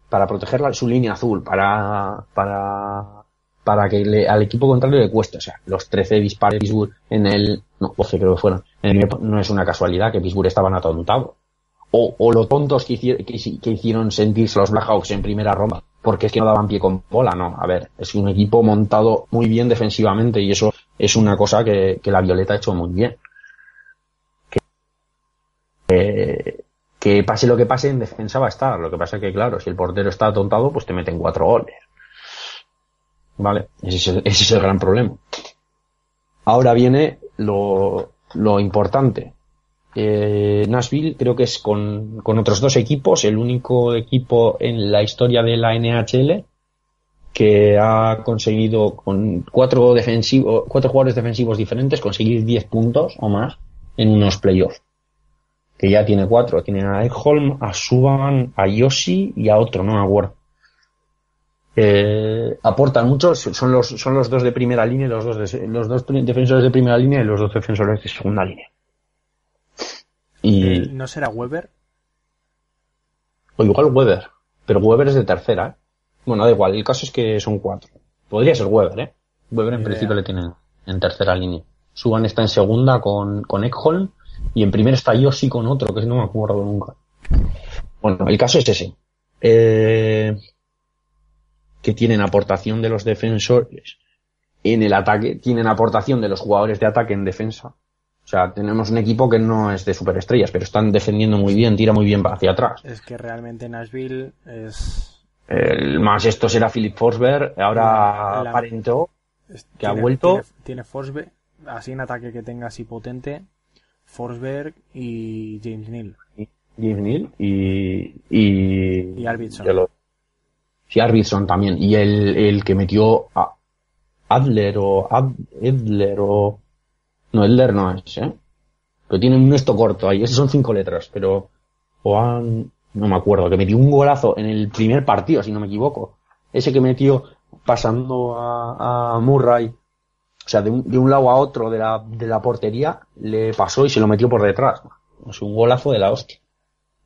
Para proteger la- su línea azul, para, para, para que le- al equipo contrario le cueste. O sea, los 13 disparos en el, no, 12 creo que fueron, el, no es una casualidad que Pittsburgh estaban atontados o, o lo tontos que, hici- que hici- que hicieron sentirse los Blackhawks en primera ronda, porque es que no daban pie con bola, no. A ver, es un equipo montado muy bien defensivamente y eso es una cosa que, que la Violeta ha hecho muy bien. Que pase lo que pase, en defensa va a estar. Lo que pasa es que, claro, si el portero está atontado, pues te meten cuatro goles. ¿Vale? Ese es el, ese es el gran problema. Ahora viene lo, lo importante. Eh, Nashville creo que es con, con otros dos equipos, el único equipo en la historia de la NHL que ha conseguido con cuatro defensivos, cuatro jugadores defensivos diferentes conseguir 10 puntos o más en unos playoffs. Que ya tiene cuatro, tiene a Ekholm, a Subban, a Yoshi y a otro, no me acuerdo. Eh, aportan mucho, son los, son los dos de primera línea, los dos, de- los dos defensores de primera línea y los dos defensores de segunda línea. Y, Eh, ¿No será Weber? o igual Weber, pero Weber es de tercera, ¿eh? Bueno, da igual, el caso es que son cuatro. Podría ser Weber, ¿eh? Weber en idea. principio le tienen en tercera línea. Suban está en segunda con, con Ekholm y en primera está Yoshi con otro, que no me acuerdo nunca. Bueno, el caso es ese. Eh, que tienen aportación de los defensores en el ataque, tienen aportación de los jugadores de ataque en defensa. O sea, tenemos un equipo que no es de superestrellas, pero están defendiendo muy bien, tira muy bien hacia atrás. Es que realmente Nashville es... El más esto será Philip Forsberg, ahora La- aparentó es- Que ha tiene- vuelto. Tiene, tiene Forsberg, así en ataque que tenga así potente, Forsberg y James Neal. James Neal y, y, Y lo- sí, también. Y el, el que metió a Adler o Ad- Edler o... No, Edler no es, ¿eh? Pero tiene un esto corto ahí. Esos son cinco letras, pero... Juan... No me acuerdo. Que metió un golazo en el primer partido, si no me equivoco. Ese que metió pasando a, a Murray. O sea, de un, de un lado a otro de la, de la portería, le pasó y se lo metió por detrás. Es un golazo de la hostia.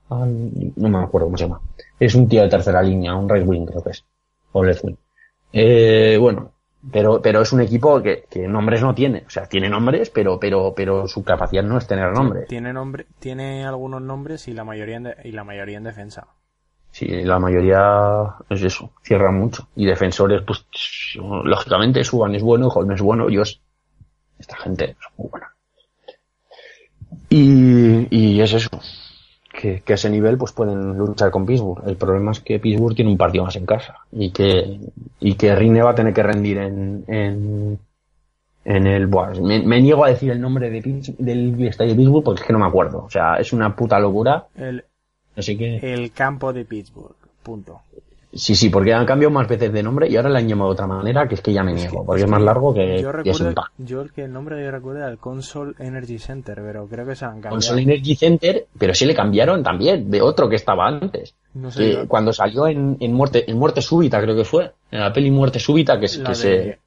Ah, no me acuerdo cómo se llama. Es un tío de tercera línea, un right wing creo que es. O left wing. Eh, bueno, pero, pero es un equipo que, que nombres no tiene. O sea, tiene nombres, pero, pero, pero su capacidad no es tener nombres. Tiene nombre, tiene algunos nombres y la mayoría en, de- y la mayoría en defensa. Sí, la mayoría es eso, cierran mucho. Y defensores, pues, lógicamente, Suban es bueno, Holm es bueno, ellos, esta gente es muy buena. Y, y es eso, que, que a ese nivel pues pueden luchar con Pittsburgh. El problema es que Pittsburgh tiene un partido más en casa y que, y que Rine va a tener que rendir en, en, en el, buah, me, me niego a decir el nombre de Pitts- del estadio de Pittsburgh porque es que no me acuerdo. O sea, es una puta locura. El, Así que... el campo de Pittsburgh. Punto. Sí, sí, porque han cambiado más veces de nombre y ahora le han llamado de otra manera, que es que ya me niego, porque es más largo que, yo que es un recuerdo, pack. yo el que el nombre que yo recuerdo era el Console Energy Center, pero creo que se han cambiado. Console Energy Center, pero sí le cambiaron también, de otro que estaba antes. No sé, Que cuando salió en, en muerte, en muerte súbita, creo que fue, en la peli Muerte súbita, que, que de, se,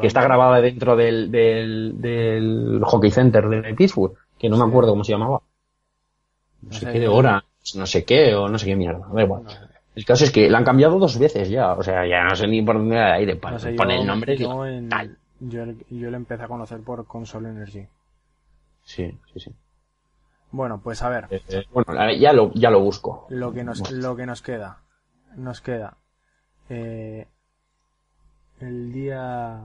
que está grabada dentro del, del, del Hockey Center de Pittsburgh, que no me acuerdo cómo se llamaba. No, No sé qué de hora, no sé qué, o no sé qué mierda, da igual. El caso es que la han cambiado dos veces ya, o sea, ya no sé ni por dónde da aire, No sé, pone yo- el nombre yo, en- tal. yo, yo le empecé a conocer por Console Energy. Sí, sí, sí. Bueno, pues a ver, Eh, eh, bueno, ya lo, ya lo busco. lo que nos, lo que nos queda. Nos queda eh, el día...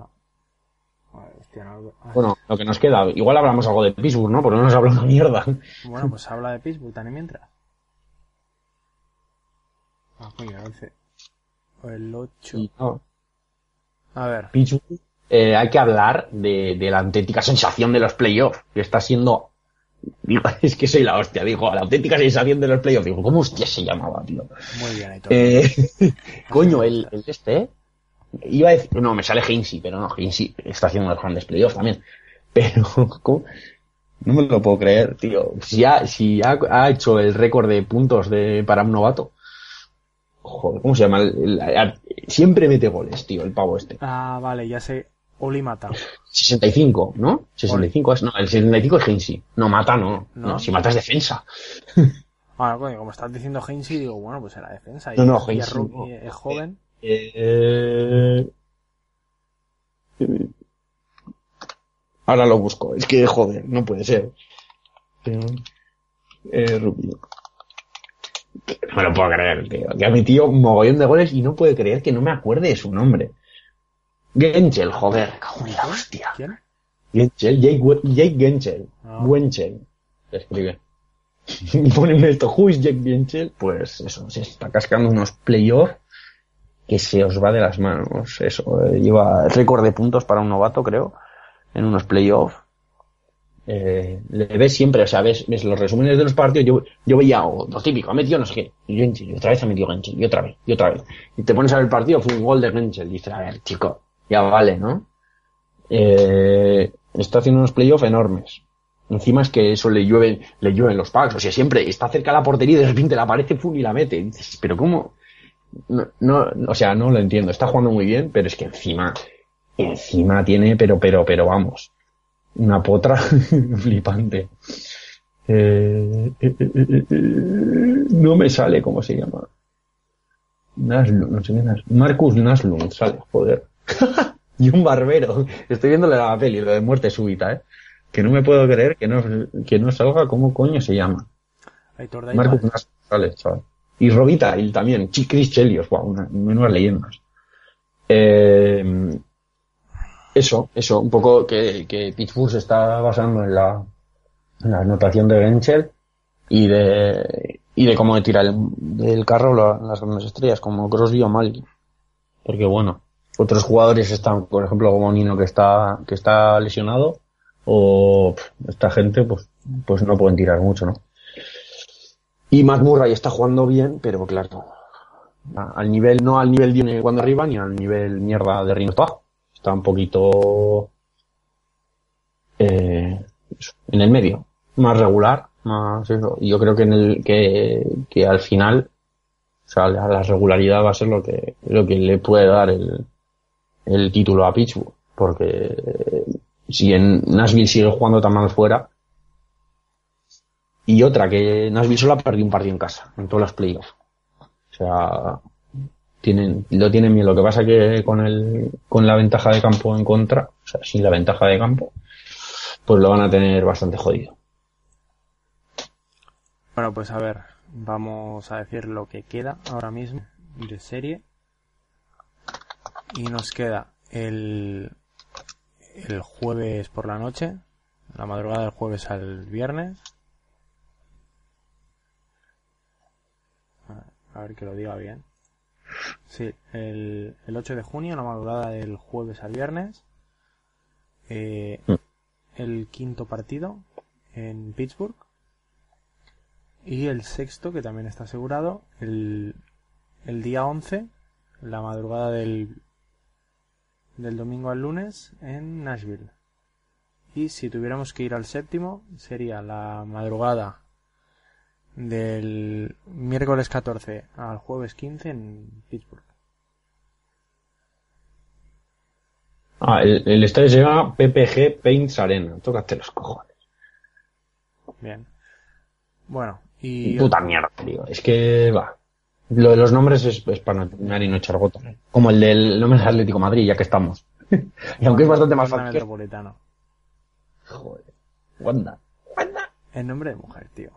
Hostia, no- Bueno, lo que nos queda, igual hablamos algo de Pittsburgh, ¿no? Porque no nos hablamos mierda. Bueno, pues habla de Pittsburgh también mientras. Ah, coño, el 11. O el 8. Y, no, A ver, Pittsburgh, eh, hay que hablar de, de la auténtica sensación de los playoffs, que está siendo... Digo, es que soy la hostia, digo, la auténtica sensación de los playoffs. Digo, ¿cómo hostia se llamaba, tío? muy bien, Aitor. Eh, coño, el, el este, iba a decir, no, me sale Hainsey, pero no, Hainsey está haciendo los grandes playoffs también. Pero, ¿cómo? No me lo puedo creer, tío. Si ha, si ha, ha hecho el récord de puntos de, para un novato. Joder, ¿cómo se llama? Siempre mete goles, tío, el pavo este. Ah, vale, ya sé. Oli Mata. 65, ¿no? 65 es, no, el 75 es Heinze. No, mata no. ¿No? No, si mata es defensa. Ah, coño, como estás diciendo Heinze, digo, bueno, pues era defensa. Y, No, no, ru- no. es joven. Eh... Ahora lo busco. Es que, joder, no puede ser. Eh, Rubio. No me lo puedo creer, tío. Que ha metido un mogollón de goles y no puede creer que no me acuerde de su nombre. Genchel, joder. cago en la hostia. ¿Quién? Genchel, Jake, Jake Genchel. Ah. Wenchel. Se escribe. Y ponen esto, who is Jake Genchel? Pues eso, se está cascando unos playoffs que se os va de las manos. Eso, eh, lleva récord de puntos para un novato, creo, en unos playoffs. Eh, le ves siempre, o sea, ves, ves los resúmenes de los partidos, yo, yo veía oh, lo típico, ha metido no sé qué, y Genchel, y otra vez ha metido Genchel, y otra vez, y otra vez. Y te pones a ver el partido, fue un gol de Genchel, dices, a ver, chico, ya vale, ¿no? Eh, está haciendo unos playoffs enormes. Encima es que eso le llueve, le llueven los packs, o sea, siempre está cerca la portería y de repente le aparece Fun y la mete. Dices, pero ¿cómo? No, no, o sea, no lo entiendo. Está jugando muy bien, pero es que encima, encima tiene, pero, pero, pero vamos, una potra flipante. Eh, eh, eh, eh, eh, no me sale cómo se llama. Naslund, no sé qué Nas- Marcus Naslund sale, joder. y un barbero. Estoy viendo la peli, lo de muerte súbita, eh. Que no me puedo creer que no, que no salga cómo coño se llama. Aitor Marcus. Naslund sale, chaval. Y Robita, y también, Chris Chelios, wow, una, menudas leyendas. Eh, eso, eso, un poco que, que Pittsburgh se está basando en la, en la anotación de Genchel y de, y de cómo tira el, del carro la- las grandes estrellas, como Crosby o Malkin. Porque bueno, otros jugadores están, por ejemplo, como Nino que está, que está lesionado, o esta gente, pues, pues no pueden tirar mucho, ¿no? Y Matt Murray está jugando bien, pero claro, al nivel, no al nivel de cuando arriba, ni al nivel mierda de Rino abajo. Está un poquito, eh, en el medio, más regular, más eso. Y yo creo que en el, que, que al final, o sea, la, la regularidad va a ser lo que, lo que le puede dar el, el título a Pittsburgh. Porque eh, si en Nashville sigue jugando tan mal fuera, y otra, que Nashville solo ha perdido un partido en casa, en todas las playoffs. O sea, tienen, lo tienen bien. Lo que pasa que con el, con la ventaja de campo en contra, o sea, sin la ventaja de campo, pues lo van a tener bastante jodido. Bueno, pues a ver, vamos a decir lo que queda ahora mismo de serie. Y nos queda el, el jueves por la noche, la madrugada del jueves al viernes. A- ver que lo diga bien. Sí, el, el 8 de junio, la madrugada del jueves al viernes. Eh, Mm. el quinto partido en Pittsburgh. Y el sexto, que también está asegurado, el, el día 11, la madrugada del, del domingo al lunes en Nashville. Y si tuviéramos que ir al séptimo, sería la madrugada del miércoles 14 al jueves 15 en Pittsburgh. Ah, el, el estadio se llama PPG Paints Arena. Tócate los cojones. Bien. Bueno, y... Puta mierda, tío. Es que va. Lo de los nombres es, es para no terminar y no echar gota. Como el del nombre del Atlético de Madrid, ya que estamos. y aunque es bastante más fácil. Metropolitano. Joder. Wanda. Wanda. El nombre de mujer, tío.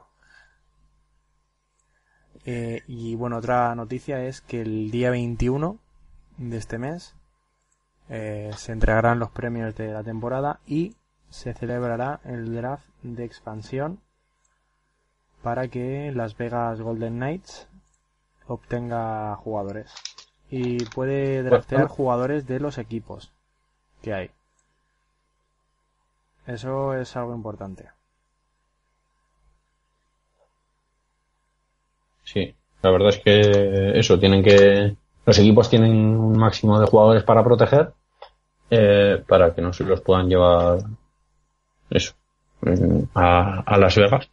Eh, y bueno, otra noticia es que el día 21 de este mes eh, se entregarán los premios de la temporada y se celebrará el draft de expansión para que Las Vegas Golden Knights obtenga jugadores. Y puede draftear Bueno. jugadores de los equipos que hay. Eso es algo importante. Sí, la verdad es que eso, tienen que. Los equipos tienen un máximo de jugadores para proteger, eh, para que no se los puedan llevar. Eso. A, a Las Vegas.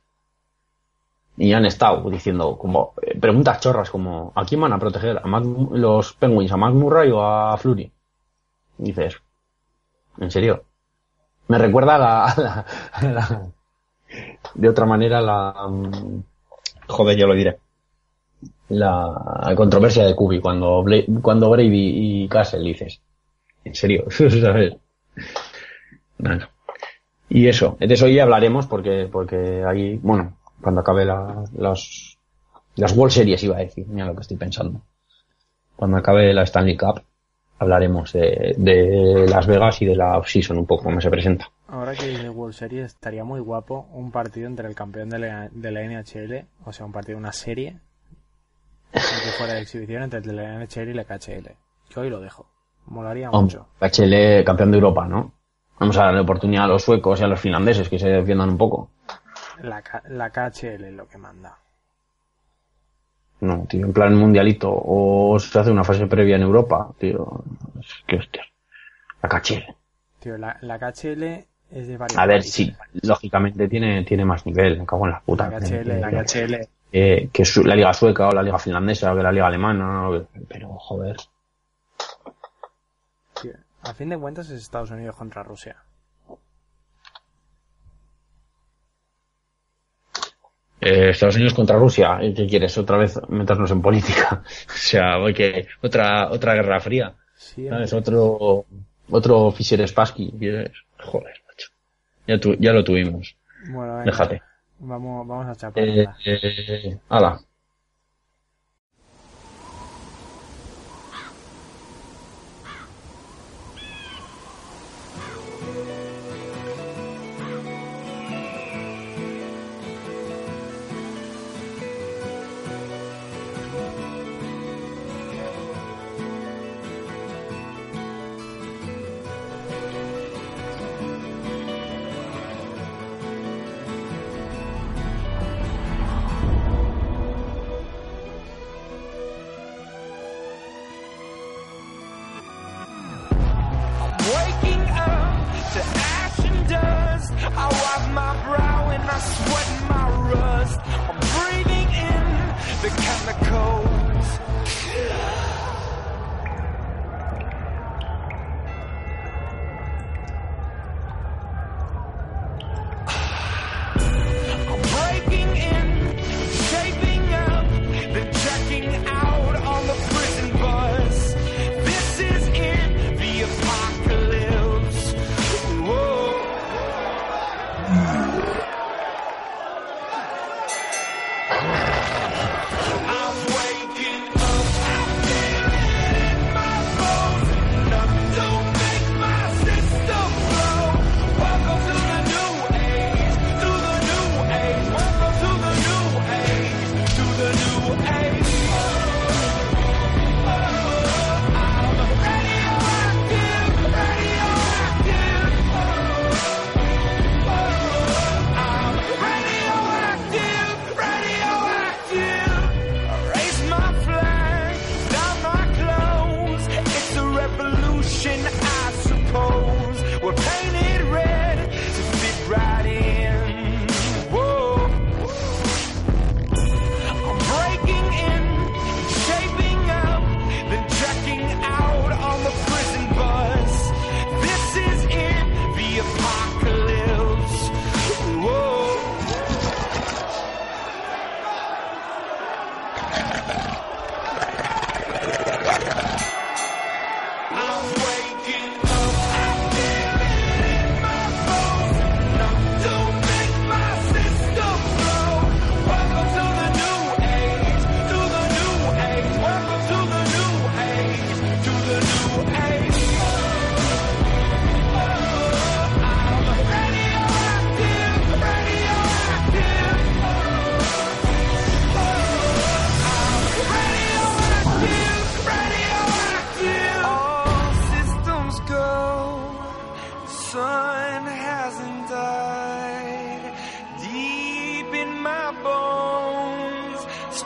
Y han estado diciendo como eh, preguntas chorras como ¿a quién van a proteger? ¿A Mac- los Penguins? ¿A Mac Murray o a Flurry? Dices, ¿en serio? Me recuerda a la, a la- a la- de otra manera la mm, joder, yo lo diré. La controversia de Kubi cuando cuando Brady y Castle dices, ¿en serio? ¿Sabes? Bueno. Y eso, de eso hablaremos porque, porque ahí, bueno, cuando acabe la, las, las World Series iba a decir, mira lo que estoy pensando. Cuando acabe la Stanley Cup, hablaremos de, de Las Vegas y de la off-season un poco, cómo se presenta. Ahora que dice World Series, estaría muy guapo un partido entre el campeón de la, de la NHL, o sea, un partido, una serie, que fuera de exhibición entre la NHL y la KHL. Yo hoy lo dejo. Molaría mucho. HL campeón de Europa, ¿no? Vamos a darle oportunidad a los suecos y a los finlandeses que se defiendan un poco. La, la KHL es lo que manda. No, tío, en plan mundialito. O se hace una fase previa en Europa, tío. Que hostia. La cachera. Tío, la, la KHL es de varios A ver, países. sí, lógicamente tiene, tiene más nivel, me cago en la puta. La KHL, la KHL. Eh, que la liga sueca o la liga finlandesa o que la liga alemana, o- pero joder. a fin de cuentas es Estados Unidos contra Rusia. Eh, Estados Unidos contra Rusia. ¿qué quieres? Otra vez meternos en política. o sea, voy que otra, otra guerra fría. Sí, ¿Sabes? Otro, otro Fischer Spassky. ¿quieres? Joder, macho. Ya, tu- ya lo tuvimos. Bueno, venga, Déjate. Vamos, vamos a chapar. Eh, anda. eh, ala.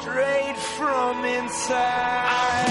Straight from inside.